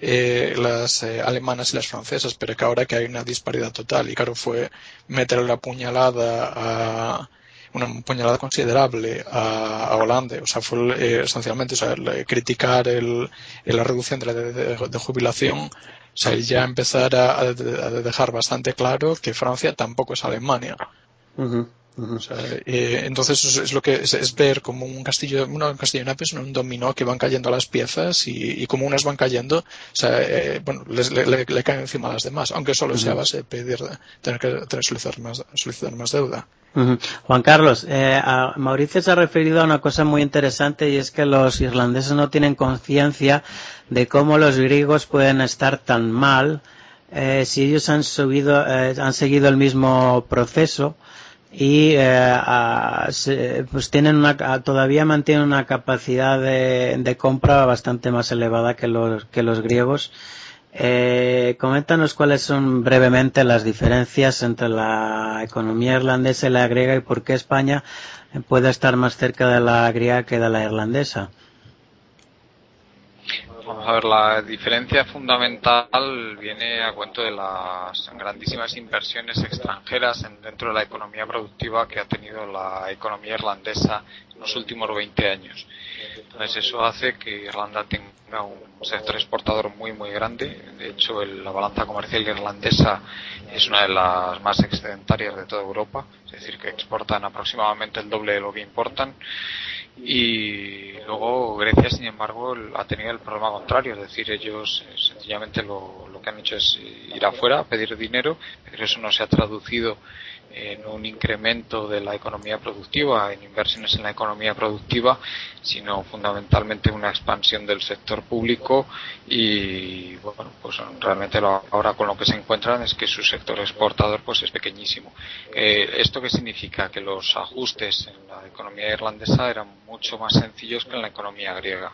eh, las alemanas y las francesas, pero que ahora que hay una disparidad total. Y claro fue meter la puñalada a una puñalada considerable a, Holanda, o sea, fue esencialmente criticar el, la reducción de la de, jubilación, o sea, ya empezar a, dejar bastante claro que Francia tampoco es Alemania. Eh, entonces es, lo que es, ver como un castillo, no un castillo de naipes, un dominó que van cayendo las piezas y, como unas van cayendo, o sea, eh, bueno, le, caen encima a las demás, aunque solo sea base de pedir, tener que tener solicitar más, solicitar más deuda. Juan Carlos, eh, Mauricio se ha referido a una cosa muy interesante y es que los irlandeses no tienen conciencia de cómo los griegos pueden estar tan mal si ellos han subido, han seguido el mismo proceso y eh, pues tienen una, todavía mantienen una capacidad de, compra bastante más elevada que los, que los griegos. Eh, coméntanos cuáles son brevemente las diferencias entre la economía irlandesa y la griega y por qué España puede estar más cerca de la griega que de la irlandesa. Vamos a ver, la diferencia fundamental viene a cuento de las grandísimas inversiones extranjeras dentro de la economía productiva que ha tenido la economía irlandesa en los últimos 20 años. Entonces eso hace que Irlanda tenga un sector exportador muy muy grande. De hecho, la balanza comercial irlandesa es una de las más excedentarias de toda Europa, es decir, que exportan aproximadamente el doble de lo que importan y luego Grecia sin embargo ha tenido el problema contrario es decir ellos eh, sencillamente lo que han hecho es ir afuera a pedir dinero pero eso no se ha traducido en un incremento de la economía productiva, en inversiones en la economía productiva, sino fundamentalmente una expansión del sector público y bueno, pues realmente ahora con lo que se encuentran es que su sector exportador pues es pequeñísimo. Eh, ¿Esto qué significa? Que los ajustes en la economía irlandesa eran mucho más sencillos que en la economía griega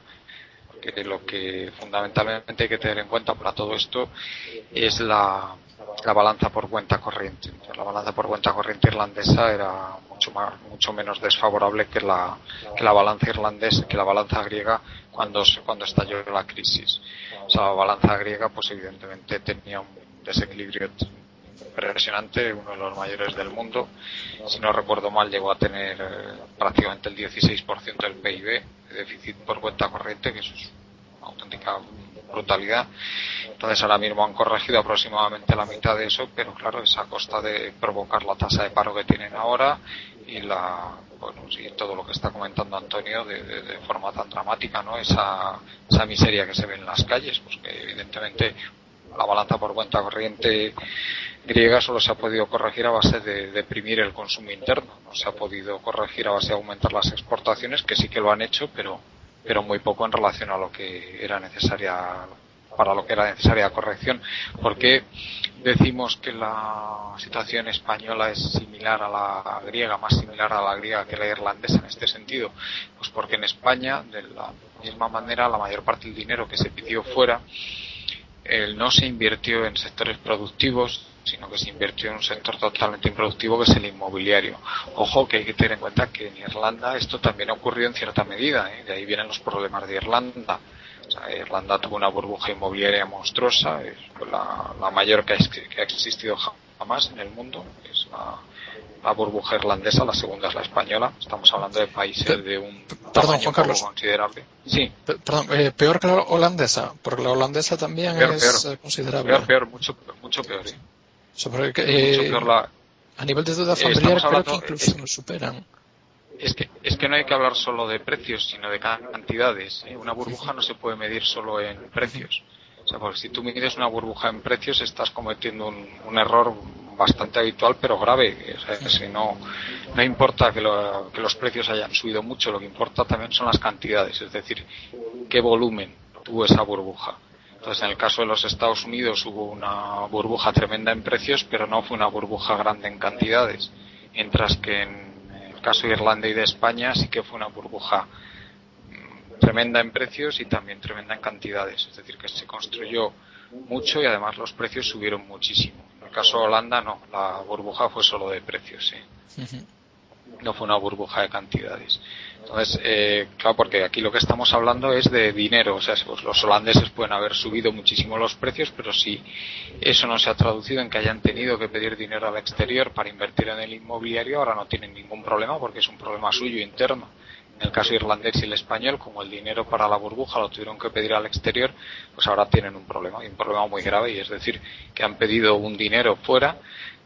porque lo que fundamentalmente hay que tener en cuenta para todo esto es la, la balanza por cuenta corriente. La balanza por cuenta corriente irlandesa era mucho más, mucho menos desfavorable que la, que la balanza irlandesa, que la balanza griega cuando, cuando estalló la crisis. La balanza griega, pues evidentemente tenía un desequilibrio impresionante, uno de los mayores del mundo. Si no recuerdo mal, llegó a tener eh, prácticamente el 16% del PIB de déficit por cuenta corriente, que eso es una auténtica brutalidad. Entonces ahora mismo han corregido aproximadamente la mitad de eso, pero claro, es a costa de provocar la tasa de paro que tienen ahora y la bueno, sí, todo lo que está comentando Antonio de, forma tan dramática, ¿no? Esa, esa miseria que se ve en las calles, pues que evidentemente la balanza por cuenta corriente griega solo se ha podido corregir a base de deprimir el consumo interno, no se ha podido corregir a base de aumentar las exportaciones, que sí que lo han hecho, pero, pero muy poco en relación a lo que era necesaria para lo que era necesaria corrección. ¿Por qué decimos que la situación española es similar a la griega, más similar a la griega que la irlandesa en este sentido? Pues porque en España, de la misma manera, la mayor parte del dinero que se pidió fuera no se invirtió en sectores productivos, sino que se invirtió en un sector totalmente improductivo que es el inmobiliario. Ojo que hay que tener en cuenta que en Irlanda esto también ocurrió en cierta medida, ¿eh? de ahí vienen los problemas de Irlanda. Irlanda tuvo una burbuja inmobiliaria monstruosa, es la, mayor que ha, existido jamás en el mundo, es la, burbuja irlandesa, la segunda es la española. Estamos hablando de países de un tamaño considerable. Sí. Perdón, eh, peor que la holandesa, porque la holandesa también es eh, considerable. Peor, peor, mucho, mucho peor. Eh, a nivel de deuda familiar creo que incluso nos superan. Es que, es que no hay que hablar solo de precios, sino de cantidades. Una burbuja no se puede medir solo en precios. O sea, porque si tú mides una burbuja en precios, estás cometiendo un, error bastante habitual, pero grave. O sea, si no, no importa que, que los precios hayan subido mucho, lo que importa también son las cantidades, es decir, qué volumen tuvo esa burbuja. Entonces, en el caso de los Estados Unidos hubo una burbuja tremenda en precios, pero no fue una burbuja grande en cantidades. Mientras que en el caso de Irlanda y de España sí que fue una burbuja mm, tremenda en precios y también tremenda en cantidades. Es decir, que se construyó mucho y además los precios subieron muchísimo. En el caso de Holanda no, la burbuja fue solo de precios. ¿sí? No fue una burbuja de cantidades. Entonces, eh, claro, porque aquí lo que estamos hablando es de dinero, o sea, pues los holandeses pueden haber subido muchísimo los precios, pero si eso no se ha traducido en que hayan tenido que pedir dinero al exterior para invertir en el inmobiliario, ahora no tienen ningún problema porque es un problema suyo interno. En el caso irlandés y el español, como el dinero para la burbuja lo tuvieron que pedir al exterior, pues ahora tienen un problema, y un problema muy grave, y es decir, que han pedido un dinero fuera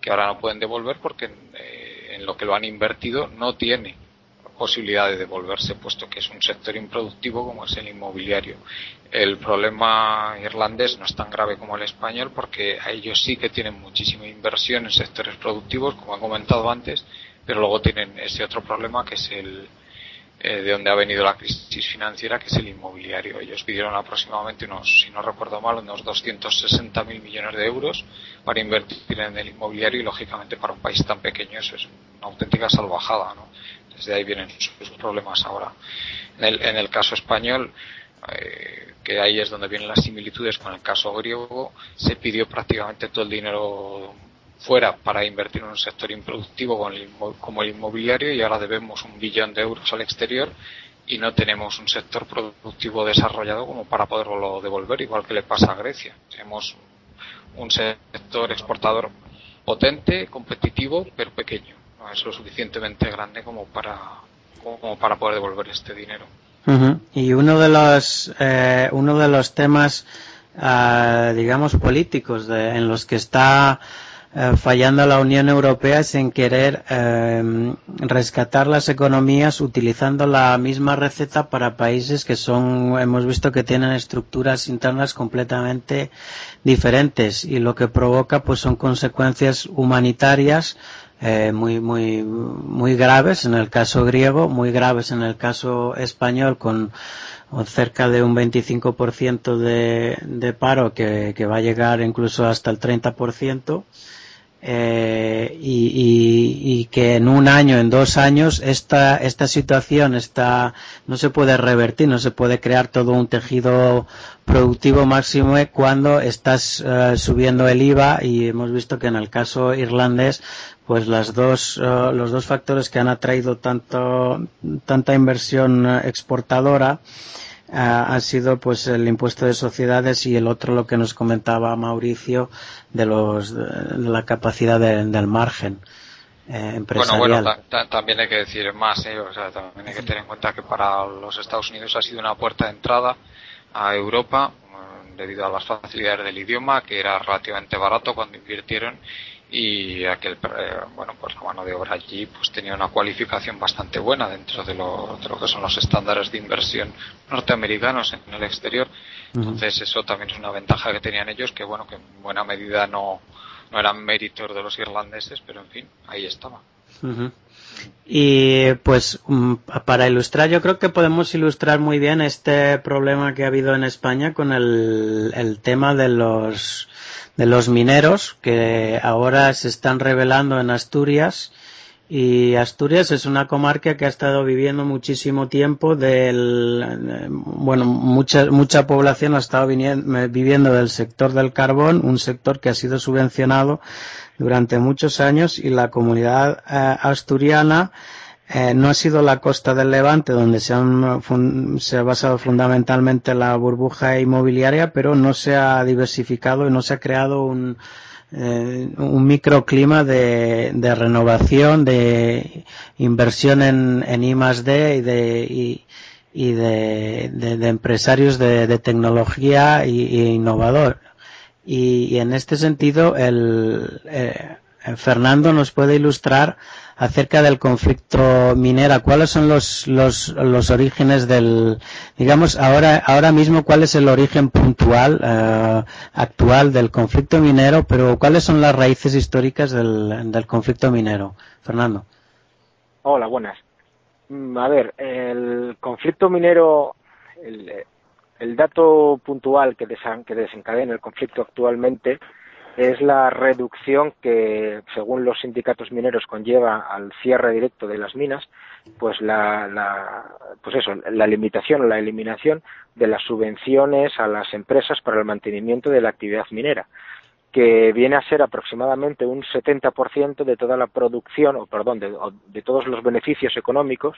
que ahora no pueden devolver porque eh, en lo que lo han invertido no tiene posibilidad de devolverse, puesto que es un sector improductivo como es el inmobiliario. El problema irlandés no es tan grave como el español porque a ellos sí que tienen muchísima inversión en sectores productivos, como he comentado antes, pero luego tienen ese otro problema que es el eh, de donde ha venido la crisis financiera, que es el inmobiliario. Ellos pidieron aproximadamente unos, si no recuerdo mal, unos 260.000 millones de euros para invertir en el inmobiliario y lógicamente para un país tan pequeño eso es una auténtica salvajada, ¿no? Desde ahí vienen sus, problemas ahora. En el, en el caso español, eh, que ahí es donde vienen las similitudes con el caso griego, se pidió prácticamente todo el dinero fuera para invertir en un sector improductivo como el inmobiliario y ahora debemos un billón de euros al exterior y no tenemos un sector productivo desarrollado como para poderlo devolver, igual que le pasa a Grecia. Tenemos un sector exportador potente, competitivo, pero pequeño es lo suficientemente grande como para, como para poder devolver este dinero. Y uno de los, eh, uno de los temas, eh, digamos, políticos en los que está eh, fallando la Unión Europea es en querer rescatar las economías utilizando la misma receta para países que son, hemos visto que tienen estructuras internas completamente diferentes y lo que provoca pues son consecuencias humanitarias eh, muy, muy, muy graves en el caso griego, muy graves en el caso español con cerca de un 25% de, de paro que, que va a llegar incluso hasta el 30%. Eh, y, que en un año, en dos años, esta, esta situación está, no se puede revertir, no se puede crear todo un tejido productivo máximo cuando estás eh, subiendo el IVA y hemos visto que en el caso irlandés, pues las dos, eh, los dos factores que han atraído tanto, tanta inversión exportadora ha sido pues el impuesto de sociedades y el otro lo que nos comentaba Mauricio de los de la capacidad del margen eh, empresarial. Bueno, bueno, también hay que decir más, ¿eh? o sea, también hay que tener en cuenta que para los Estados Unidos ha sido una puerta de entrada a Europa mm, debido a las facilidades del idioma, que era relativamente barato cuando invirtieron y aquel eh, bueno pues la mano de obra allí pues tenía una cualificación bastante buena dentro de lo, de lo que son los estándares de inversión norteamericanos en el exterior. Entonces eso también es una ventaja que tenían ellos que bueno que en buena medida no no eran méritos de los irlandeses pero en fin ahí estaba Y pues mm, para ilustrar, yo creo que podemos ilustrar muy bien este problema que ha habido en España con el, tema de los de los mineros que ahora se están revelando en Asturias. Y Asturias es una comarca que ha estado viviendo muchísimo tiempo del bueno mucha mucha población ha estado viviendo del sector del carbón un sector que ha sido subvencionado durante muchos años y la comunidad eh, asturiana eh, no ha sido la costa del Levante donde se, se ha basado fundamentalmente la burbuja inmobiliaria, pero no se ha diversificado y no se ha creado un, eh, un microclima de, de, renovación, de inversión en, en I D y de, y, y de, de, empresarios de, tecnología y, innovador. Y, en este sentido, el, eh, Fernando nos puede ilustrar acerca del conflicto minera. ¿Cuáles son los, los, los orígenes del, digamos, ahora, ahora mismo cuál es el origen puntual, eh, actual del conflicto minero, pero cuáles son las raíces históricas del, del conflicto minero? Fernando. Hola, buenas. Mm, a ver, el conflicto minero, el, el dato puntual que, que desencadena el conflicto actualmente es la reducción que, según los sindicatos mineros, conlleva al cierre directo de las minas, pues la, la pues eso, la limitación o la eliminación de las subvenciones a las empresas para el mantenimiento de la actividad minera que viene a ser aproximadamente un 70% de toda la producción, o perdón, de, de todos los beneficios económicos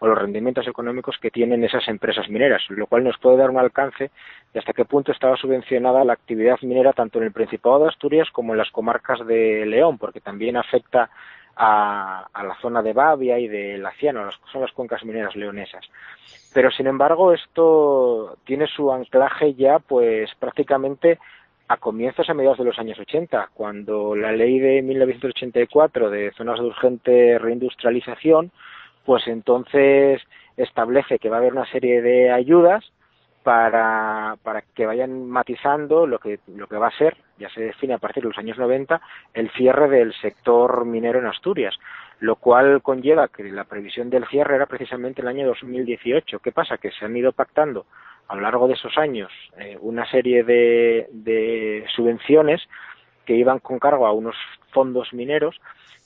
o los rendimientos económicos que tienen esas empresas mineras, lo cual nos puede dar un alcance de hasta qué punto estaba subvencionada la actividad minera tanto en el Principado de Asturias como en las comarcas de León, porque también afecta a, la zona de Bavia y de Laciano, son las cuencas mineras leonesas. Pero sin embargo esto tiene su anclaje ya pues prácticamente a comienzos a mediados de los años 80, cuando la ley de 1984 de zonas de urgente reindustrialización pues entonces establece que va a haber una serie de ayudas para, para que vayan matizando lo que, lo que va a ser, ya se define a partir de los años 90, el cierre del sector minero en Asturias, lo cual conlleva que la previsión del cierre era precisamente el año 2018. ¿Qué pasa? Que se han ido pactando a lo largo de esos años eh, una serie de, subvenciones que iban con cargo a unos fondos mineros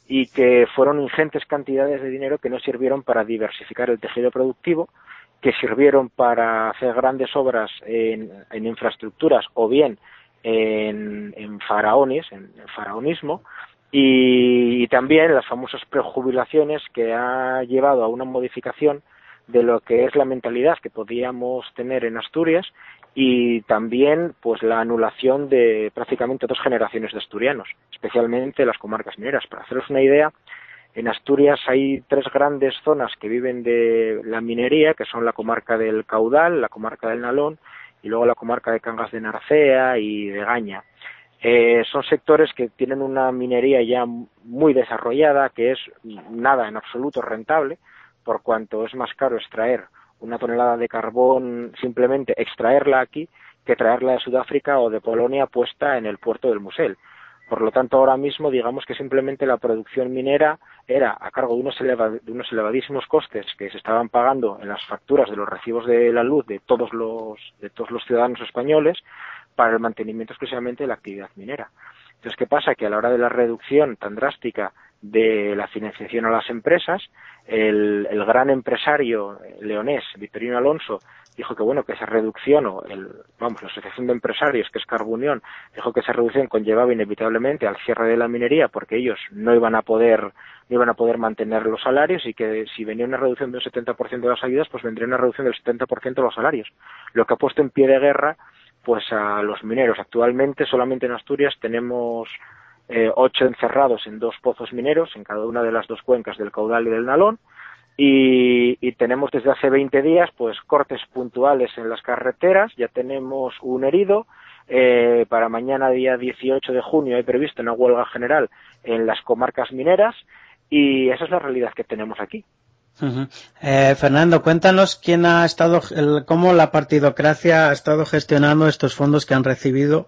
y que fueron ingentes cantidades de dinero que no sirvieron para diversificar el tejido productivo, que sirvieron para hacer grandes obras en, infraestructuras o bien en, faraones, en, faraonismo, y, y, también las famosas prejubilaciones que ha llevado a una modificación de lo que es la mentalidad que podíamos tener en Asturias y también pues la anulación de prácticamente dos generaciones de asturianos, especialmente las comarcas mineras. Para haceros una idea, en Asturias hay tres grandes zonas que viven de la minería, que son la comarca del Caudal, la comarca del Nalón y luego la comarca de Cangas de Narcea y de Gaña. Eh, son sectores que tienen una minería ya muy desarrollada, que es nada en absoluto rentable, por cuanto es más caro extraer una tonelada de carbón, simplemente extraerla aquí, que traerla de Sudáfrica o de Polonia puesta en el puerto del Musel. Por lo tanto, ahora mismo digamos que simplemente la producción minera era a cargo de unos, de unos elevadísimos costes que se estaban pagando en las facturas de los recibos de la luz de todos los, de todos los ciudadanos españoles para el mantenimiento exclusivamente de la actividad minera. Entonces, ¿qué pasa? Que a la hora de la reducción tan drástica de la financiación a las empresas. El, gran empresario leonés, Victorino Alonso, dijo que bueno que esa reducción o el, vamos la asociación de empresarios que es Carbunión dijo que esa reducción conllevaba inevitablemente al cierre de la minería porque ellos no iban a poder no iban a poder mantener los salarios y que si venía una reducción del 70% de las ayudas pues vendría una reducción del 70% de los salarios lo que ha puesto en pie de guerra pues a los mineros actualmente solamente en Asturias tenemos eh, ocho encerrados en dos pozos mineros en cada una de las dos cuencas del caudal y del Nalón y, tenemos desde hace 20 días pues cortes puntuales en las carreteras, ya tenemos un herido, eh, para mañana día 18 de junio hay previsto una huelga general en las comarcas mineras y esa es la realidad que tenemos aquí. Eh, Fernando, cuéntanos quién ha estado, cómo la partidocracia ha estado gestionando estos fondos que han recibido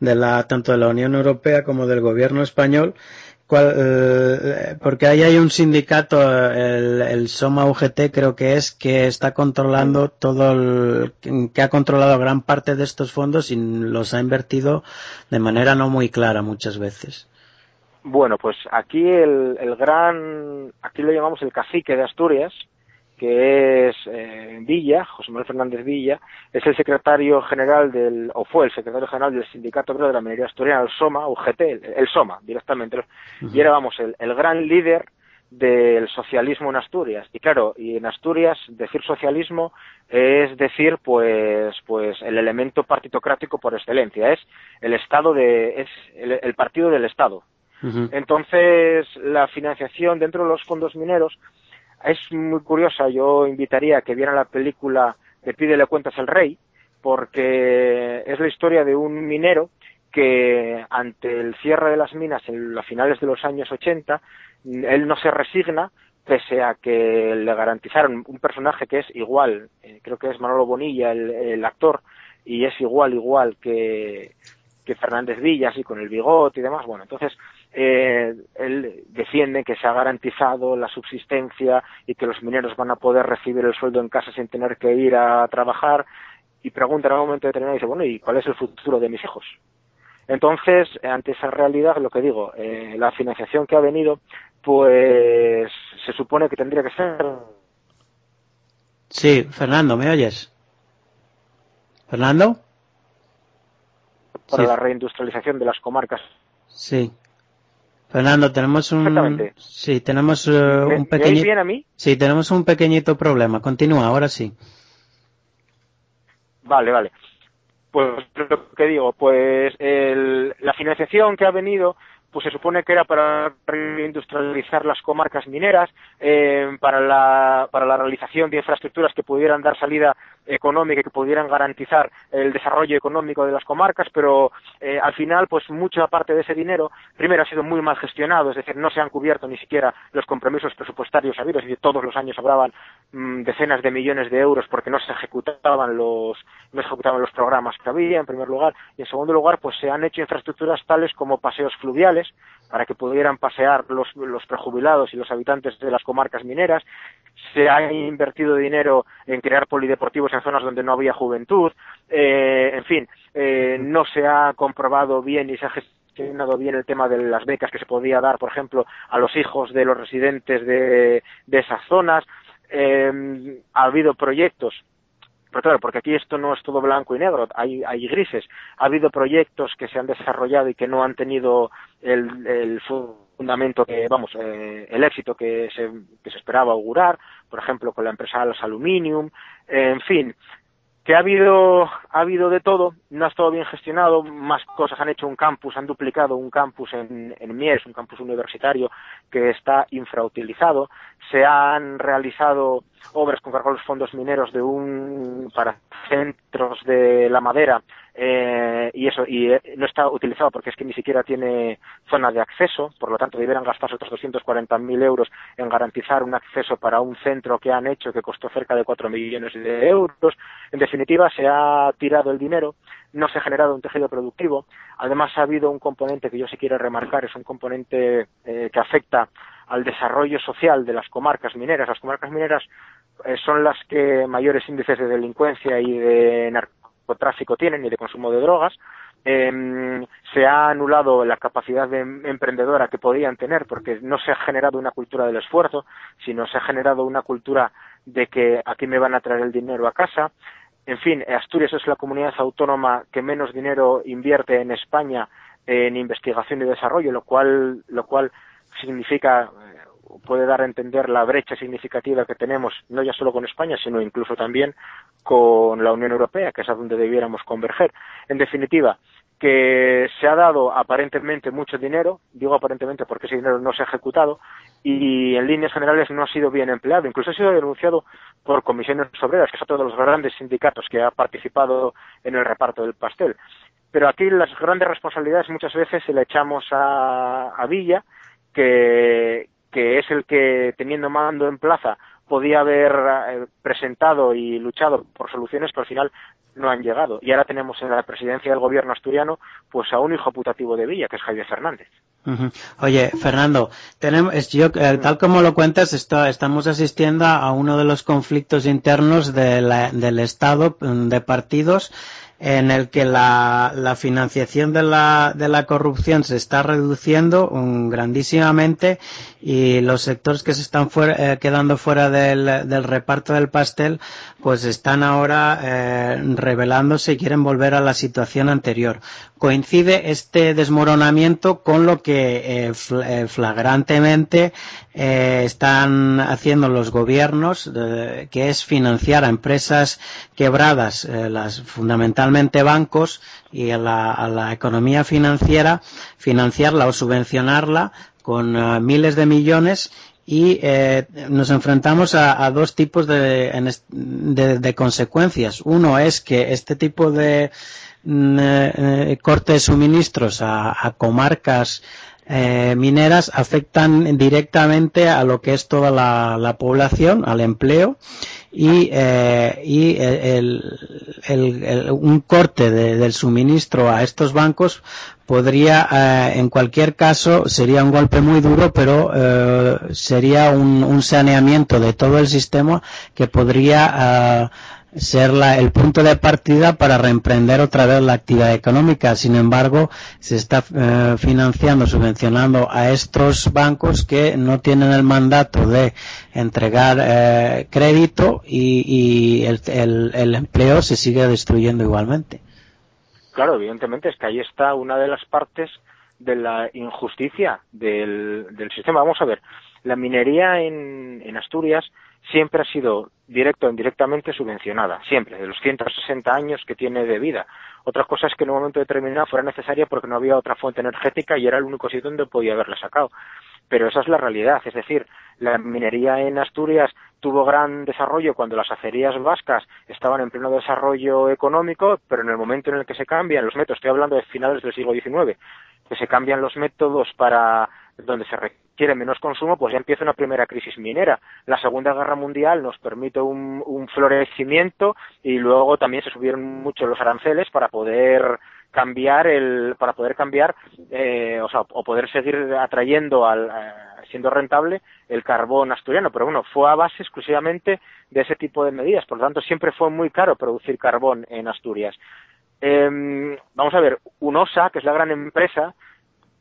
de la, tanto de la Unión Europea como del Gobierno español eh, porque ahí hay un sindicato, el, Soma UGT creo que es, que está controlando todo, el, que ha controlado gran parte de estos fondos y los ha invertido de manera no muy clara muchas veces. Bueno, pues aquí el, el gran, aquí lo llamamos el cacique de Asturias, que es eh, Villa, José Manuel Fernández Villa, es el secretario general del, o fue el secretario general del Sindicato de la Minería Asturiana, el SOMA, UGT, el, SOMA directamente, y era, vamos, el, gran líder del socialismo en Asturias. Y claro, y en Asturias decir socialismo es decir, pues, pues el elemento partitocrático por excelencia, es el Estado de, es el, partido del Estado. Entonces, la financiación dentro de los fondos mineros es muy curiosa, yo invitaría a que vieran la película de Pídele cuentas al rey, porque es la historia de un minero que ante el cierre de las minas en a finales de los años 80, él no se resigna pese a que le garantizaron un personaje que es igual, eh, creo que es Manolo Bonilla el, actor, y es igual, igual que, que Fernández Villas y con el bigote y demás. Bueno, entonces eh, él defiende que se ha garantizado la subsistencia y que los mineros van a poder recibir el sueldo en casa sin tener que ir a trabajar y pregunta en un momento determinado y dice, bueno, ¿y cuál es el futuro de mis hijos? Entonces, ante esa realidad, lo que digo, eh, la financiación que ha venido, pues se supone que tendría que ser. Sí, Fernando, ¿me oyes? ¿Fernando? Para la reindustrialización de las comarcas. Sí. Fernando, tenemos un sí, tenemos uh, un pequeño bien a mí? Sí, tenemos un pequeñito problema. Continúa, ahora sí. Vale, vale. Pues lo que digo, pues el, la financiación que ha venido pues se supone que era para reindustrializar las comarcas mineras, eh, para, la, para la realización de infraestructuras que pudieran dar salida económica que pudieran garantizar el desarrollo económico de las comarcas, pero eh, al final, pues mucha parte de ese dinero, primero ha sido muy mal gestionado, es decir, no se han cubierto ni siquiera los compromisos presupuestarios habidos, y todos los años sobraban mm, decenas de millones de euros porque no se ejecutaban los no se ejecutaban los programas que había, en primer lugar, y en segundo lugar, pues se han hecho infraestructuras tales como paseos fluviales para que pudieran pasear los, los prejubilados y los habitantes de las comarcas mineras, se ha invertido dinero en crear polideportivos en zonas donde no había juventud, eh, en fin, eh, no se ha comprobado bien y se ha gestionado bien el tema de las becas que se podía dar, por ejemplo, a los hijos de los residentes de, de esas zonas. Eh, ha habido proyectos pero claro, porque aquí esto no es todo blanco y negro, hay, hay grises. Ha habido proyectos que se han desarrollado y que no han tenido el, el fundamento que, vamos, eh, el éxito que se, que se esperaba augurar, por ejemplo, con la empresa Los Aluminium, en fin, que ha habido, ha habido de todo, no ha estado bien gestionado, más cosas han hecho un campus, han duplicado un campus en, en Mies, un campus universitario que está infrautilizado, se han realizado obras con cargo a fondos mineros de un para centros de la madera eh, y eso y eh, no está utilizado porque es que ni siquiera tiene zona de acceso por lo tanto deberán gastarse otros 240.000 euros en garantizar un acceso para un centro que han hecho que costó cerca de 4 millones de euros. En definitiva se ha tirado el dinero no se ha generado un tejido productivo. Además ha habido un componente que yo sí quiero remarcar es un componente eh, que afecta al desarrollo social de las comarcas mineras. Las comarcas mineras eh, son las que mayores índices de delincuencia y de narcotráfico tienen y de consumo de drogas. Em, se ha anulado la capacidad de emprendedora que podían tener porque no se ha generado una cultura del esfuerzo, sino se ha generado una cultura de que aquí me van a traer el dinero a casa. En fin, Asturias es la comunidad autónoma que menos dinero invierte en España en investigación y desarrollo, lo cual, lo cual significa puede dar a entender la brecha significativa que tenemos, no ya solo con España, sino incluso también con la Unión Europea, que es a donde debiéramos converger. En definitiva, que se ha dado aparentemente mucho dinero, digo aparentemente porque ese dinero no se ha ejecutado, y en líneas generales no ha sido bien empleado. Incluso ha sido denunciado por comisiones obreras, que otro de los grandes sindicatos que ha participado en el reparto del pastel. Pero aquí las grandes responsabilidades muchas veces se le echamos a, a Villa, que, que es el que, teniendo mando en plaza, podía haber eh, presentado y luchado por soluciones que al final no han llegado. Y ahora tenemos en la presidencia del gobierno asturiano pues a un hijo putativo de Villa, que es Javier Fernández. Oye, Fernando, tenemos, yo, eh, tal como lo cuentas, estamos asistiendo a uno de los conflictos internos del Estado, mm, de partidos, en el que la, financiación de la, de la, corrupción se está reduciendo grandísimamente y los sectores que se están eh, quedando fuera del, reparto del pastel pues están ahora eh, revelándose y quieren volver a la situación anterior. Coincide este desmoronamiento con lo que eh, flagrantemente están haciendo los gobiernos, que es financiar a empresas quebradas, las fundamentalmente bancos y a la, a la, economía financiera, financiarla o subvencionarla con uh, miles de millones y eh, nos enfrentamos a, dos tipos de, consecuencias. Uno es que este tipo de mm, eh, corte de suministros a, comarcas eh, mineras afectan directamente a lo que es toda la población, al empleo y, eh, y el, el, un corte de, del suministro a estos bancos podría, eh, en cualquier caso, sería un golpe muy duro, pero eh, sería un, un, saneamiento de todo el sistema que podría ser la, el punto de partida para reemprender otra vez la actividad económica. Sin embargo, se está eh, financiando, subvencionando a estos bancos que no tienen el mandato de entregar eh, crédito y, y el, el, el, empleo se sigue destruyendo igualmente. Claro, evidentemente es que ahí está una de las partes de la injusticia del, del sistema. Vamos a ver, la minería en, en Asturias siempre ha sido directo o indirectamente subvencionada, siempre, de los 160 años que tiene de vida. Otra cosa es que en un momento determinado fuera necesaria porque no había otra fuente energética y era el único sitio donde podía haberla sacado. Pero esa es la realidad, es decir, la minería en Asturias tuvo gran desarrollo cuando las acerías vascas estaban en pleno desarrollo económico, pero en el momento en el que se cambian los métodos, estoy hablando de finales del siglo XIX, que se cambian los métodos para donde se requiere menos consumo, pues ya empieza una primera crisis minera. La Segunda Guerra Mundial nos permite un, un florecimiento y luego también se subieron mucho los aranceles para poder cambiar el para poder cambiar eh, o sea o poder seguir atrayendo al eh, siendo rentable el carbón asturiano. Pero bueno fue a base exclusivamente de ese tipo de medidas. Por lo tanto siempre fue muy caro producir carbón en Asturias. Eh, vamos a ver UNOSA que es la gran empresa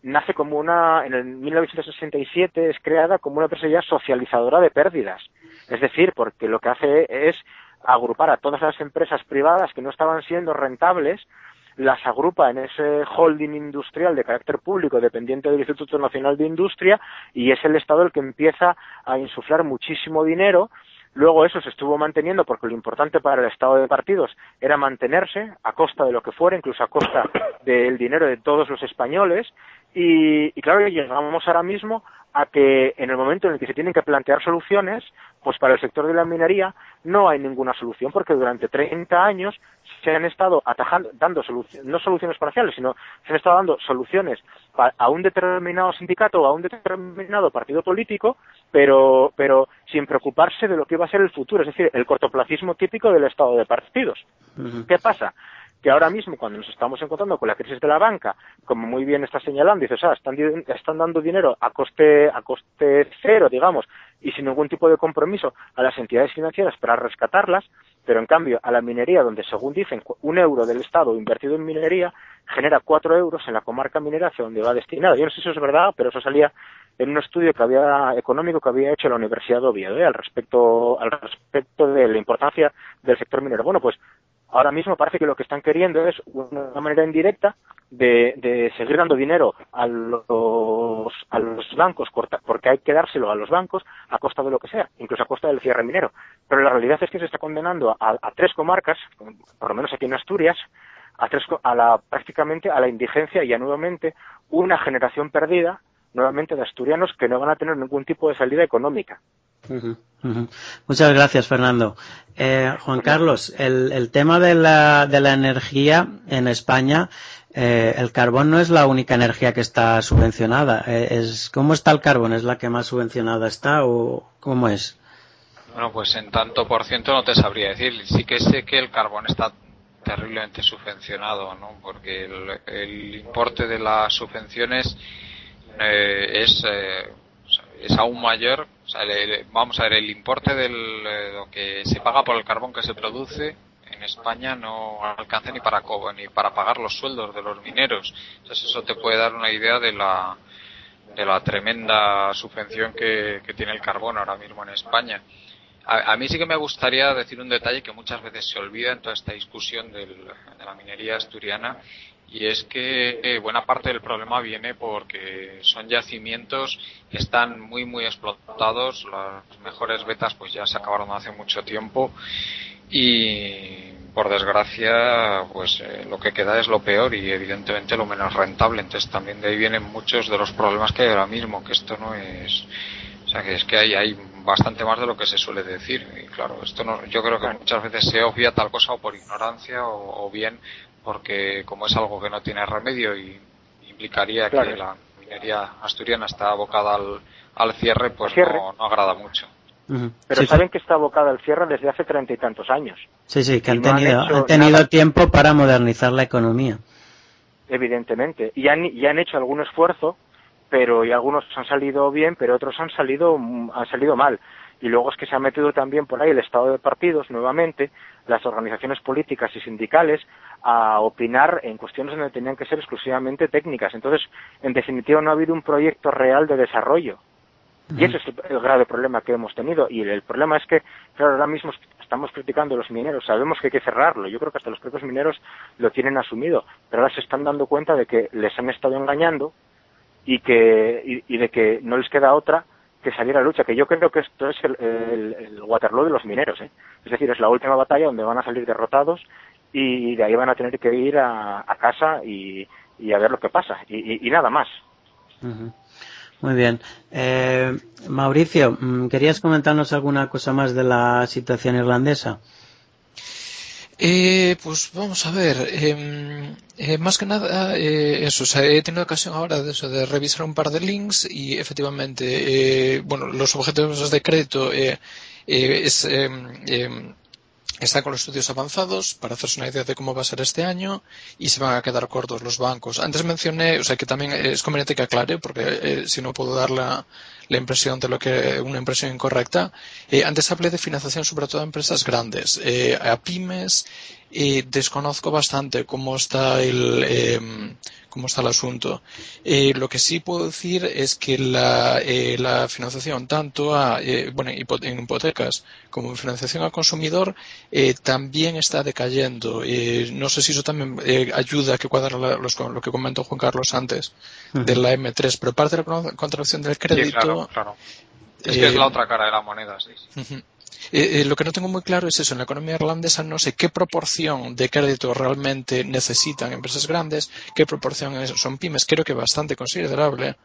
nace como una, en el 1967 es creada como una empresa ya socializadora de pérdidas. Es decir, porque lo que hace es agrupar a todas las empresas privadas que no estaban siendo rentables, las agrupa en ese holding industrial de carácter público dependiente del Instituto Nacional de Industria y es el Estado el que empieza a insuflar muchísimo dinero Luego eso se estuvo manteniendo porque lo importante para el Estado de partidos era mantenerse a costa de lo que fuera, incluso a costa del dinero de todos los españoles. Y, y claro, llegamos ahora mismo a que en el momento en el que se tienen que plantear soluciones, pues para el sector de la minería no hay ninguna solución porque durante 30 años se han estado atajando, dando soluciones, no soluciones parciales, sino se han estado dando soluciones a un determinado sindicato o a un determinado partido político, pero, pero sin preocuparse de lo que va a ser el futuro, es decir, el cortoplacismo típico del estado de partidos. ¿Qué pasa? que ahora mismo cuando nos estamos encontrando con la crisis de la banca, como muy bien está señalando, dices, ah, están, están dando dinero a coste, a coste cero, digamos, y sin ningún tipo de compromiso a las entidades financieras para rescatarlas, Pero en cambio, a la minería, donde según dicen un euro del Estado invertido en minería genera cuatro euros en la comarca minera hacia donde va destinado. Yo no sé si eso es verdad, pero eso salía en un estudio que había económico que había hecho la Universidad de Oviedo ¿eh? al respecto al respecto de la importancia del sector minero. Bueno, pues ahora mismo parece que lo que están queriendo es una manera indirecta de, seguir dando dinero a los, a los bancos, porque hay que dárselo a los bancos a costa de lo que sea, incluso a costa del cierre minero. Pero la realidad es que se está condenando a, tres comarcas, por lo menos aquí en Asturias, a, tres, a la, prácticamente a la indigencia y a nuevamente una generación perdida nuevamente de asturianos que no van a tener ningún tipo de salida económica. Muchas gracias, Fernando. Eh, Juan Carlos, el, tema de la, de la, energía en España, eh, el carbón no es la única energía que está subvencionada. Eh, es, ¿Cómo está el carbón? ¿Es la que más subvencionada está o cómo es? Bueno, pues en tanto por ciento no te sabría decir. Sí que sé que el carbón está terriblemente subvencionado, ¿no? Porque el importe de las subvenciones eh, es, es aún mayor. vamos a ver, el importe de eh, lo que se paga por el carbón que se produce en España no alcanza ni para ni para pagar los sueldos de los mineros. Entonces eso te puede dar una idea de la de la tremenda subvención que, tiene el carbón ahora mismo en España. A, mí sí que me gustaría decir un detalle que muchas veces se olvida en toda esta discusión de la minería asturiana y es que eh, buena parte del problema viene porque son yacimientos que están muy muy explotados. Las mejores vetas pues ya se acabaron hace mucho tiempo. Y por desgracia pues eh, lo que queda es lo peor y evidentemente lo menos rentable. Entonces también de ahí vienen muchos de los problemas que hay ahora mismo que esto no es o sea que es que hay hay bastante más de lo que se suele decir. Y claro esto no yo creo que muchas veces se obvia tal cosa o por ignorancia o bien porque como es algo que no tiene remedio y implicaría que la minería asturiana está abocada al, cierre, pues No, agrada mucho. Pero saben que está abocada al cierre desde hace treinta y tantos años. Sí, sí, que han tenido, tenido tiempo para modernizar la economía. Evidentemente. Y han, y han hecho algún esfuerzo, pero y algunos han salido bien, pero otros han salido, han salido mal. Y luego es que se ha metido también por ahí el estado de partidos nuevamente, las organizaciones políticas y sindicales, a opinar en cuestiones donde tenían que ser exclusivamente técnicas. Entonces, en definitiva, no ha habido un proyecto real de desarrollo. Y ese es el, grave problema que hemos tenido. Y el, problema es que, claro, ahora mismo estamos criticando a los mineros, sabemos que hay que cerrarlo. Yo creo que hasta los propios mineros lo tienen asumido, pero ahora se están dando cuenta de que les han estado engañando y, que, y de que no les queda otra que salir a lucha, que yo creo que esto es el, Waterloo de los mineros, ¿eh? es decir, es la última batalla donde van a salir derrotados y de ahí van a tener que ir a, casa y, a ver lo que pasa y, nada más. Muy bien. Eh, Mauricio, mm, ¿querías comentarnos alguna cosa más de la situación irlandesa? Eh, pues vamos a ver, em, eh, más que nada eh, eso, he tenido ocasión ahora de, eso, de revisar un par de links y efectivamente, bueno, los objetivos de crédito es em, em, están con los estudios avanzados para hacerse una idea de cómo va a ser este año y se van a quedar cortos los bancos. Antes mencioné, o sea que también es conveniente que aclare, porque eh, si no puedo dar la, impresión de lo que una impresión incorrecta. Eh, antes hablé de financiación sobre todo a empresas grandes, eh, a pymes. y desconozco bastante cómo está el em, cómo está el asunto. Eh, lo que sí puedo decir es que la, eh, la financiación tanto a, eh, bueno, en hipotecas como en financiación al consumidor también está decayendo. no sé si eso también ayuda a que cuadra lo que comentó Juan Carlos antes de la M3, pero parte de la contracción del crédito. claro, Es que es la otra cara de la moneda, sí. Eh, eh, lo que no tengo muy claro es eso. En la economía irlandesa no sé qué proporción de crédito realmente necesitan empresas grandes, qué proporción son pymes. Creo que bastante considerable.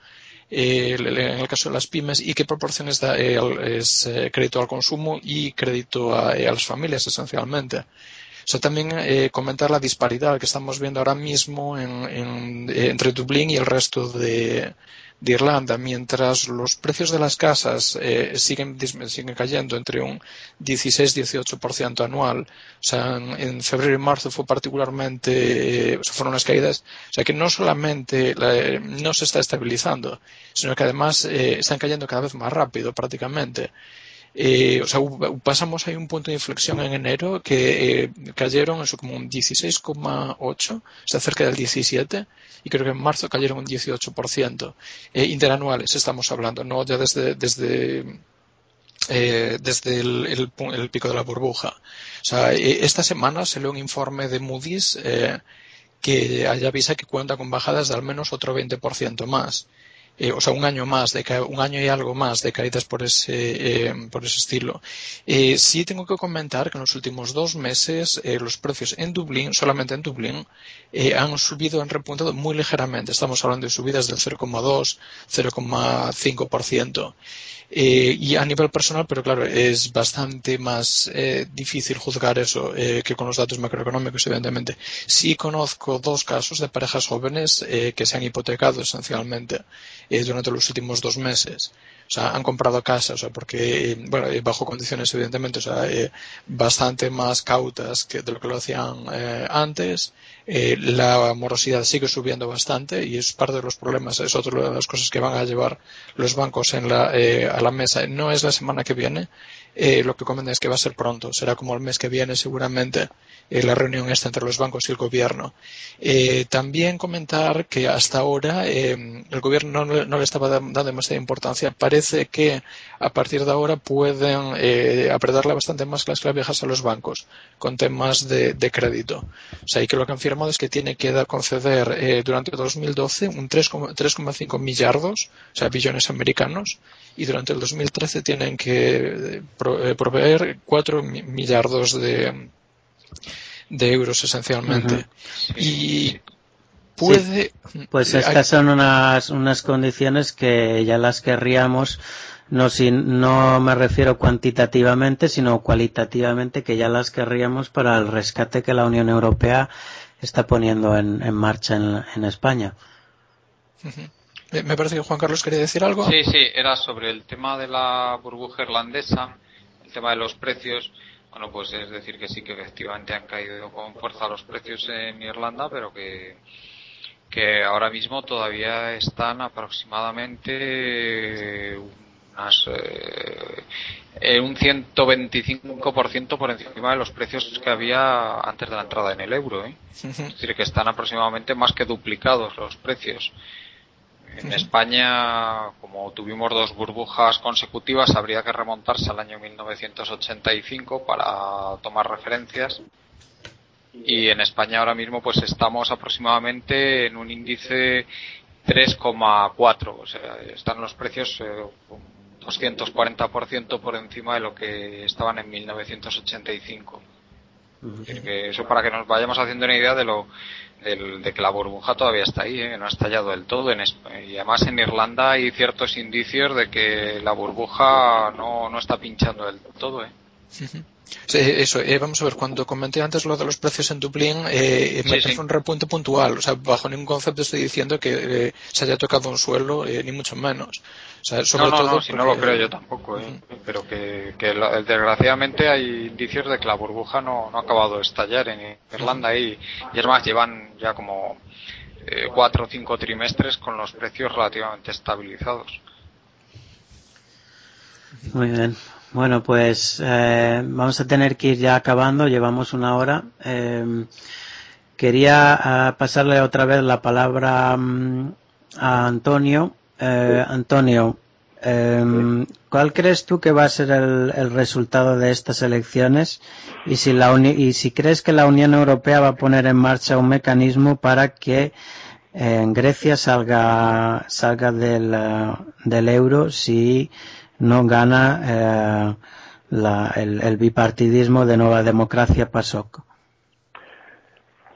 Eh, en el caso de las pymes y qué proporción es, es crédito al consumo y crédito a, las familias esencialmente. O sea, también comentar la disparidad que estamos viendo ahora mismo entre Dublín y el resto de, de Irlanda, mientras los precios de las casas eh, siguen, siguen cayendo entre un 16-18% anual, o sea, en, febrero y marzo fue particularmente, eh, fueron las caídas, o sea que no solamente no se está estabilizando, sino que además eh, están cayendo cada vez más rápido prácticamente. Eh, o sea, pasamos ahí un punto de inflexión en enero que eh, cayeron eso como un 16,8, está cerca del 17, y creo que en marzo cayeron un 18%. Eh, interanuales estamos hablando, no ya desde, desde eh, desde el, el, pico de la burbuja. O sea, esta semana se lee un informe de Moody's eh, que allá avisa que cuenta con bajadas de al menos otro 20% más. Eh, o sea, un año más, de un año y algo más de caídas por ese, eh, por ese estilo. Eh, sí tengo que comentar que en los últimos dos meses los precios en Dublín, solamente en Dublín, han subido, han repuntado muy ligeramente. Estamos hablando de subidas del 0,2, 0,5%. Eh, y a nivel personal, pero claro, es bastante más eh, difícil juzgar eso eh, que con los datos macroeconómicos, evidentemente. Sí conozco dos casos de parejas jóvenes que se han hipotecado esencialmente durante los últimos dos meses. O sea, han comprado casa, o sea, porque, bueno, bajo condiciones, evidentemente, o sea, bastante más cautas que de lo que lo hacían antes. la morosidad sigue subiendo bastante y es parte de los problemas, es otra de las cosas que van a llevar los bancos en la, la mesa. No es la semana que viene, eh, lo que comentan es que va a ser pronto, será como el mes que viene seguramente eh, la reunión está entre los bancos y el gobierno. Eh, también comentar que hasta ahora el gobierno no, le estaba dando demasiada importancia. Parece que a partir de ahora pueden apretarle bastante más las clavijas a los bancos con temas de, crédito. O sea, y que lo que han firmado es que tiene que conceder durante 2012 un 3,5 millardos, o sea, billones americanos, y durante el 2013 tienen que eh, proveer 4 millardos de, de euros esencialmente. Y puede. Pues estas son unas, unas condiciones que ya las querríamos. No, si, no me refiero cuantitativamente, sino cualitativamente, que ya las querríamos para el rescate que la Unión Europea está poniendo en, en marcha en, en España. Me parece que Juan Carlos quería decir algo. Sí, sí, era sobre el tema de la burbuja irlandesa, el tema de los precios. Bueno, pues es decir que sí que efectivamente han caído con fuerza los precios en Irlanda, pero que, que ahora mismo todavía están aproximadamente unas, eh, un 125% por encima de los precios que había antes de la entrada en el euro. ¿eh? Es decir, que están aproximadamente más que duplicados los precios. En España, como tuvimos dos burbujas consecutivas, habría que remontarse al año 1985 para tomar referencias. Y en España ahora mismo pues estamos aproximadamente en un índice 3,4. O sea, están los precios eh, 240% por encima de lo que estaban en 1985. Eso para que nos vayamos haciendo una idea de lo de que la burbuja todavía está ahí, ¿eh? no ha estallado del todo. En, y además en Irlanda hay ciertos indicios de que la burbuja no, no está pinchando del todo. ¿eh? Sí, eso, eh, vamos a ver, cuando comenté antes lo de los precios en Dublín, eh, me parece un repunte puntual, o sea, bajo ningún concepto estoy diciendo que eh, se haya tocado un suelo, ni mucho menos. O sea, sobre no, no, todo no, si no lo creo yo tampoco, pero que, que desgraciadamente hay indicios de que la burbuja no, no ha acabado de estallar en Irlanda y, y es más, llevan ya como cuatro o cinco trimestres con los precios relativamente estabilizados. Muy bien. Bueno, pues eh, vamos a tener que ir ya acabando, llevamos una hora. Eh, quería eh, pasarle otra vez la palabra mm, a Antonio. Antonio, ¿cuál crees tú que va a ser el, resultado de estas elecciones y si, la y si crees que la Unión Europea va a poner en marcha un mecanismo para que en Grecia salga, salga del, del euro si no gana eh, el, bipartidismo de Nueva Democracia PASOK.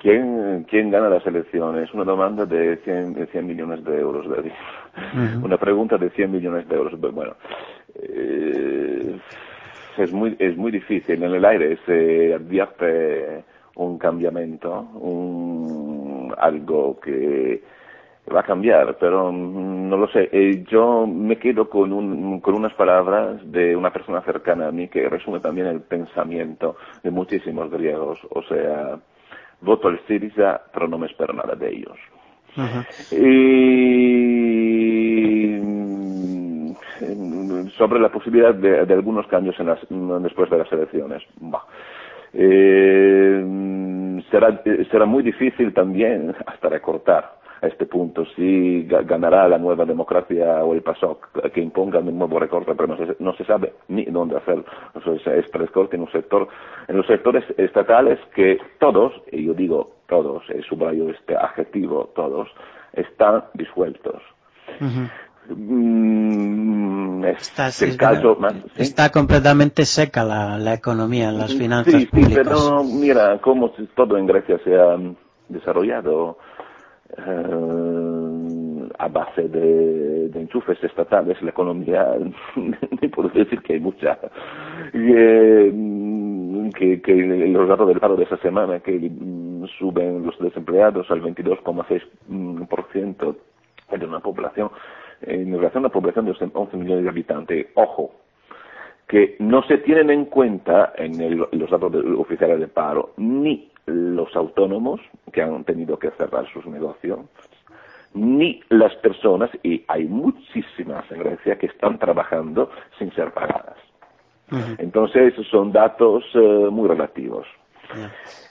¿Quién, ¿Quién gana las elecciones? Una demanda de 100, de 100 millones de euros. Una pregunta de 100 millones de euros. Bueno, eh, es, muy, es muy difícil. En el aire se advierte un cambiamiento, un, algo que va a cambiar, pero mm, no lo sé. Eh, yo me quedo con, un, con unas palabras de una persona cercana a mí que resume también el pensamiento de muchísimos griegos. O sea, voto al Syriza, pero no me espero nada de ellos. Y mm, sobre la posibilidad de, algunos cambios en las, después de las elecciones. Eh, será, será muy difícil también hasta recortar a este punto si ganará la nueva democracia o el PASOK que imponga un nuevo recorte, pero no se, sabe ni dónde hacer este recorte en un sector, en los sectores estatales que todos, y yo digo todos, y subrayo este adjetivo todos, están disueltos. Mm, está, está, completamente seca la, la, economía, las finanzas sí, públicas. Sí, pero mira cómo todo en Grecia se ha desarrollado eh, a base de, enchufes estatales, la economía, puedo decir que hay mucha. Eh, que, los datos del paro de esa semana, que suben los desempleados al 22,6% de una población en relación a la población de 11 millones de habitantes. Ojo, que no se tienen en cuenta en los datos oficiales de paro ni los autónomos que han tenido que cerrar sus negocios, ni las personas, y hay muchísimas en Grecia que están trabajando sin ser pagadas. Entonces, son datos eh, muy relativos.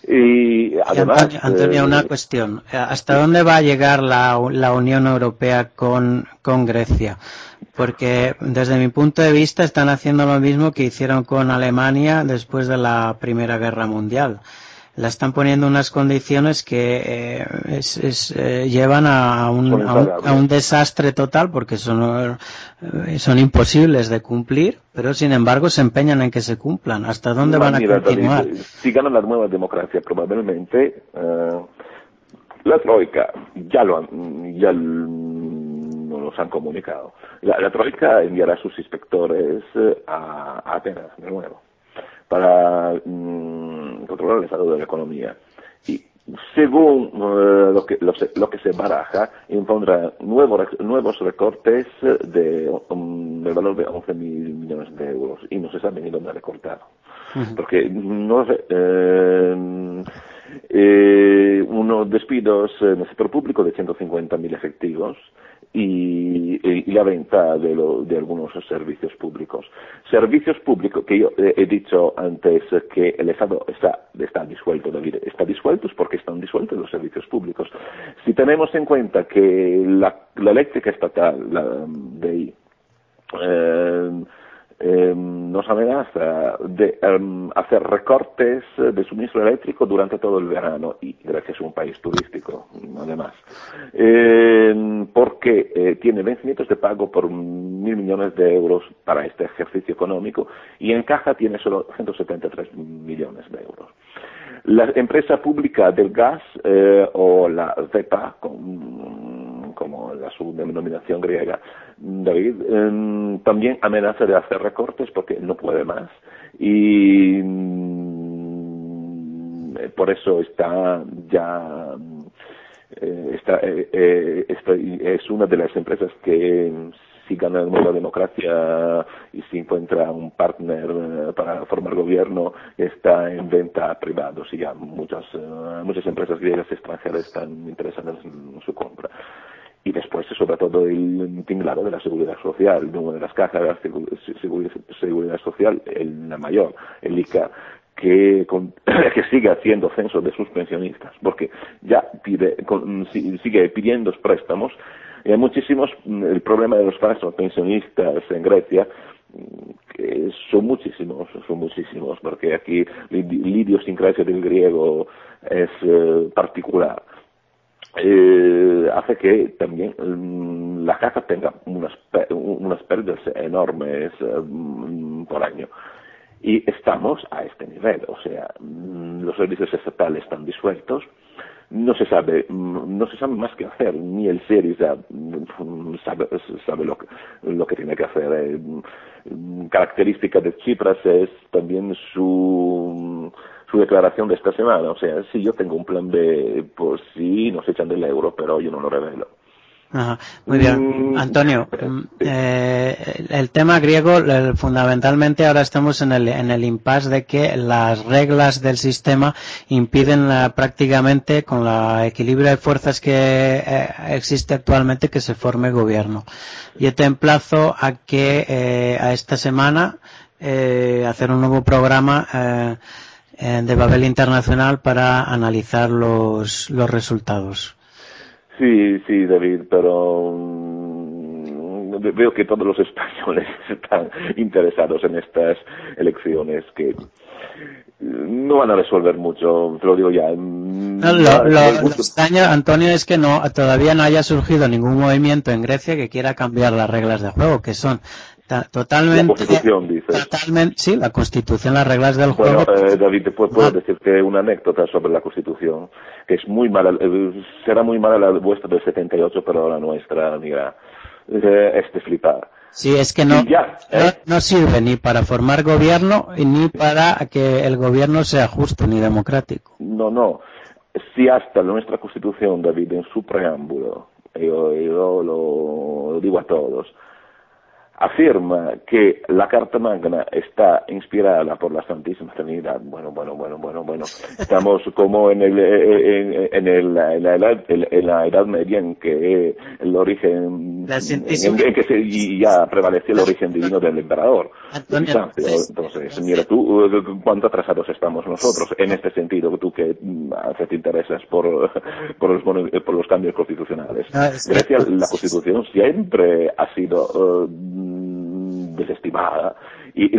Y además. Antonio, una eh, cuestión. ¿Hasta dónde va a llegar la, la Unión Europea con, con Grecia? Porque desde mi punto de vista están haciendo lo mismo que hicieron con Alemania después de la Primera Guerra Mundial la están poniendo unas condiciones que eh, eh, llevan a un, a, un, desastre total porque son, eh, son imposibles de cumplir, pero sin embargo se empeñan en que se cumplan. ¿Hasta dónde van a continuar? si ganan la nueva democracia, probablemente la Troika ya lo han, ya nos han comunicado. La, Troika enviará sus inspectores a, a Atenas de nuevo para mm, controlar el estado de la economía. Y según eh, lo, que, lo, que se baraja, impondrá nuevos, nuevos recortes de, um, del valor de 11 mil millones de euros y no se sabe ni dónde recortar. Porque no eh, eh, unos despidos en el sector público de 150.000 efectivos y, la venta de, de, algunos servicios públicos. Servicios públicos que yo he dicho antes que el Estado está, disuelto, David, está disuelto porque están disueltos los servicios públicos. Si tenemos en cuenta que la, eléctrica estatal, la eh, Em, nos amenaza de em, hacer recortes de suministro eléctrico durante todo el verano y gracias a un país turístico además em, porque eh, tiene vencimientos de pago por mil millones de euros para este ejercicio económico y en caja tiene solo 173 millones de euros la empresa pública del gas eh, o la ZEPA, como la su denominación griega, David, em, también amenaza de hacer recortes porque no puede más. Y mm, por eso está ya eh, está, eh, es una de las empresas que si gana la democracia y si encuentra un partner eh, para formar gobierno, está en venta a privados y ya muchas, eh, muchas empresas griegas extranjeras están interesadas en su compra. Y después sobre todo el tinglado de la seguridad social, una de las cajas de la seguridad social, la mayor, el ICA, que, que sigue haciendo censo de sus pensionistas, porque ya pide, sigue pidiendo préstamos y hay muchísimos, mm, el problema de los falsos pensionistas en Grecia, mm, que son muchísimos, son muchísimos, porque aquí la idiosincrasia del griego es eh, particular. Eh, hace que también mm, la casa tenga unas, unas pérdidas enormes eh, por año. Y estamos a este nivel, o sea, los servicios estatales están disueltos, no se sabe no se sabe más qué hacer ni el SERISA sabe, sabe lo, que, lo que tiene que hacer. Eh, característica de Chipras es también su su declaración de esta semana. O sea si yo tengo un plan B pues sí nos echan del euro pero yo no lo revelo Muy bien, mm, Antonio. Mm, eh, el tema griego, fundamentalmente ahora estamos en el, en el impasse de que las reglas del sistema impiden prácticamente, con el equilibrio de fuerzas que eh, existe actualmente, que se forme gobierno. Yo te emplazo a que eh, a esta semana hacer un nuevo programa de Babel Internacional para analizar los, los resultados. Sí, sí, David, pero mm, veo que todos los españoles están interesados en estas elecciones que no van a resolver mucho, te lo digo ya. Mm, lo, extraño, Antonio, es que no todavía no haya surgido ningún movimiento en Grecia que quiera cambiar las reglas de juego, que son totalmente. La Constitución, dices. Totalmente, sí, la Constitución, las reglas del juego. Bueno, eh, David, te puedo, decirte una anécdota sobre la Constitución, que es muy mala, eh, será muy mala la vuestra del 78, pero la nuestra, mira, eh, es de flipar. Sí, es que no, no, sirve ni para formar gobierno ni para que el gobierno sea justo ni democrático. No, no. Si hasta nuestra Constitución, David, en su preámbulo, yo, yo lo digo a todos, afirma que la Carta Magna está inspirada por la Santísima Trinidad. Bueno, bueno, bueno, bueno, bueno. Estamos como en, el, en, en, el, en, la, edad, en la Edad Media en que el origen, en, que se, ya prevalecía el origen divino del emperador. Entonces, mira tú, cuánto atrasados estamos nosotros en este sentido, tú que mm, te interesas por, por, los, por los cambios constitucionales. Ah, Grecia, la Constitución siempre ha sido... Uh, desestimada y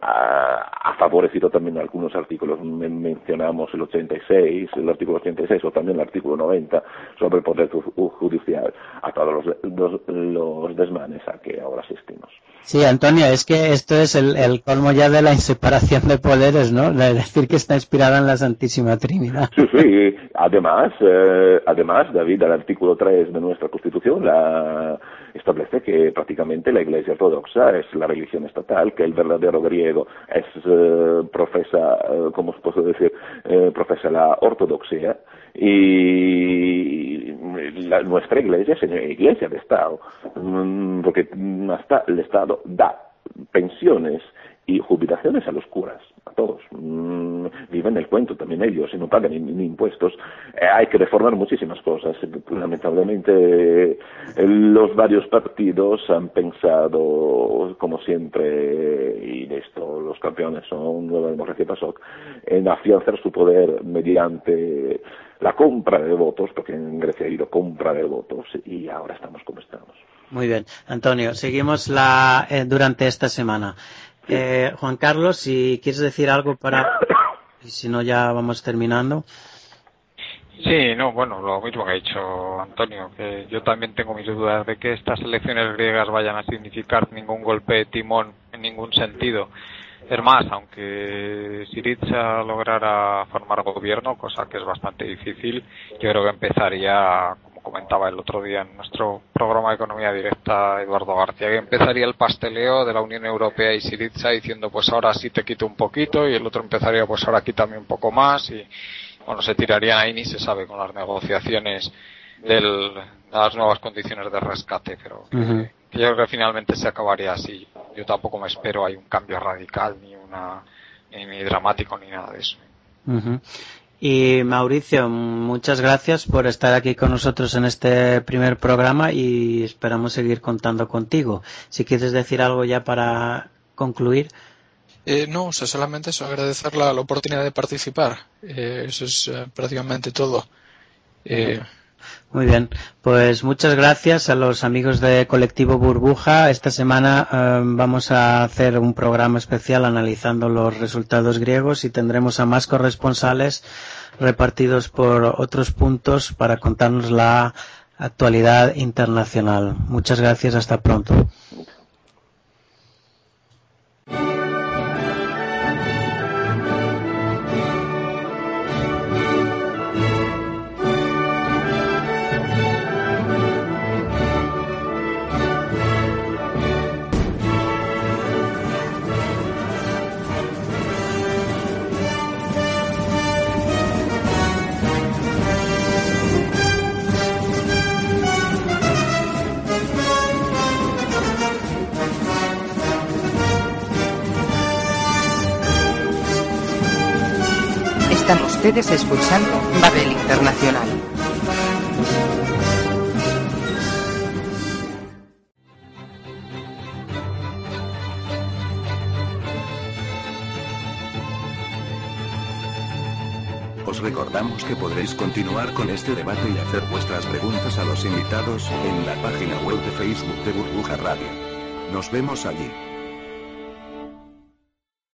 ha favorecido también algunos artículos. Mencionamos el 86, el artículo 86 o también el artículo 90 sobre el poder judicial a todos los, los, desmanes a que ahora asistimos. Sí, Antonio, es que esto es el, colmo ya de la inseparación de poderes, ¿no? De decir que está inspirada en la Santísima Trinidad. Sí, sí. Además, eh, además, David, el artículo 3 de nuestra Constitución la, establece que prácticamente la Iglesia Ortodoxa es la religión estatal, que el verdadero griego es eh, profesa, eh, ¿cómo puedo decir? profesa la ortodoxia y nuestra iglesia es iglesia de Estado, mm, porque hasta el Estado da pensiones y jubilaciones a los curas, a todos. Mm, viven el cuento también ellos y no pagan ni, impuestos. Eh, hay que reformar muchísimas cosas. Lamentablemente los varios partidos han pensado, como siempre, y de esto los campeones son Nueva Democracia PASOK, en afianzar su poder mediante la compra de votos, porque en Grecia ha habido compra de votos y ahora estamos como estamos. Muy bien. Antonio, seguimos la, eh, durante esta semana. Eh, Juan Carlos, si quieres decir algo para... Y si no, ya vamos terminando. Sí, no, bueno, lo mismo que ha dicho Antonio, que yo también tengo mis dudas de que estas elecciones griegas vayan a significar ningún golpe de timón en ningún sentido. Es más, aunque Siriza lograra formar gobierno, cosa que es bastante difícil, yo creo que empezaría, comentaba el otro día en nuestro programa de Economía Directa Eduardo García, que empezaría el pasteleo de la Unión Europea y Siriza diciendo pues ahora sí te quito un poquito y el otro empezaría pues ahora quítame un poco más y bueno, se tirarían ahí ni se sabe con las negociaciones del, de las nuevas condiciones de rescate, pero yo creo que finalmente se acabaría así. Yo tampoco me espero hay un cambio radical ni una ni, dramático ni nada de eso. Y Mauricio, muchas gracias por estar aquí con nosotros en este primer programa y esperamos seguir contando contigo. Si quieres decir algo ya para concluir. Eh, no, o sea, solamente eso, agradecer la, oportunidad de participar. Eh, eso es eh, prácticamente todo. Eh, muy bien, pues muchas gracias a los amigos de Colectivo Burbuja. Esta semana eh, vamos a hacer un programa especial analizando los resultados griegos y tendremos a más corresponsales repartidos por otros puntos para contarnos la actualidad internacional. Muchas gracias, hasta pronto. Ustedes escuchando Babel Internacional. Os recordamos que podréis continuar con este debate y hacer vuestras preguntas a los invitados en la página web de Facebook de Burbuja Radio. Nos vemos allí.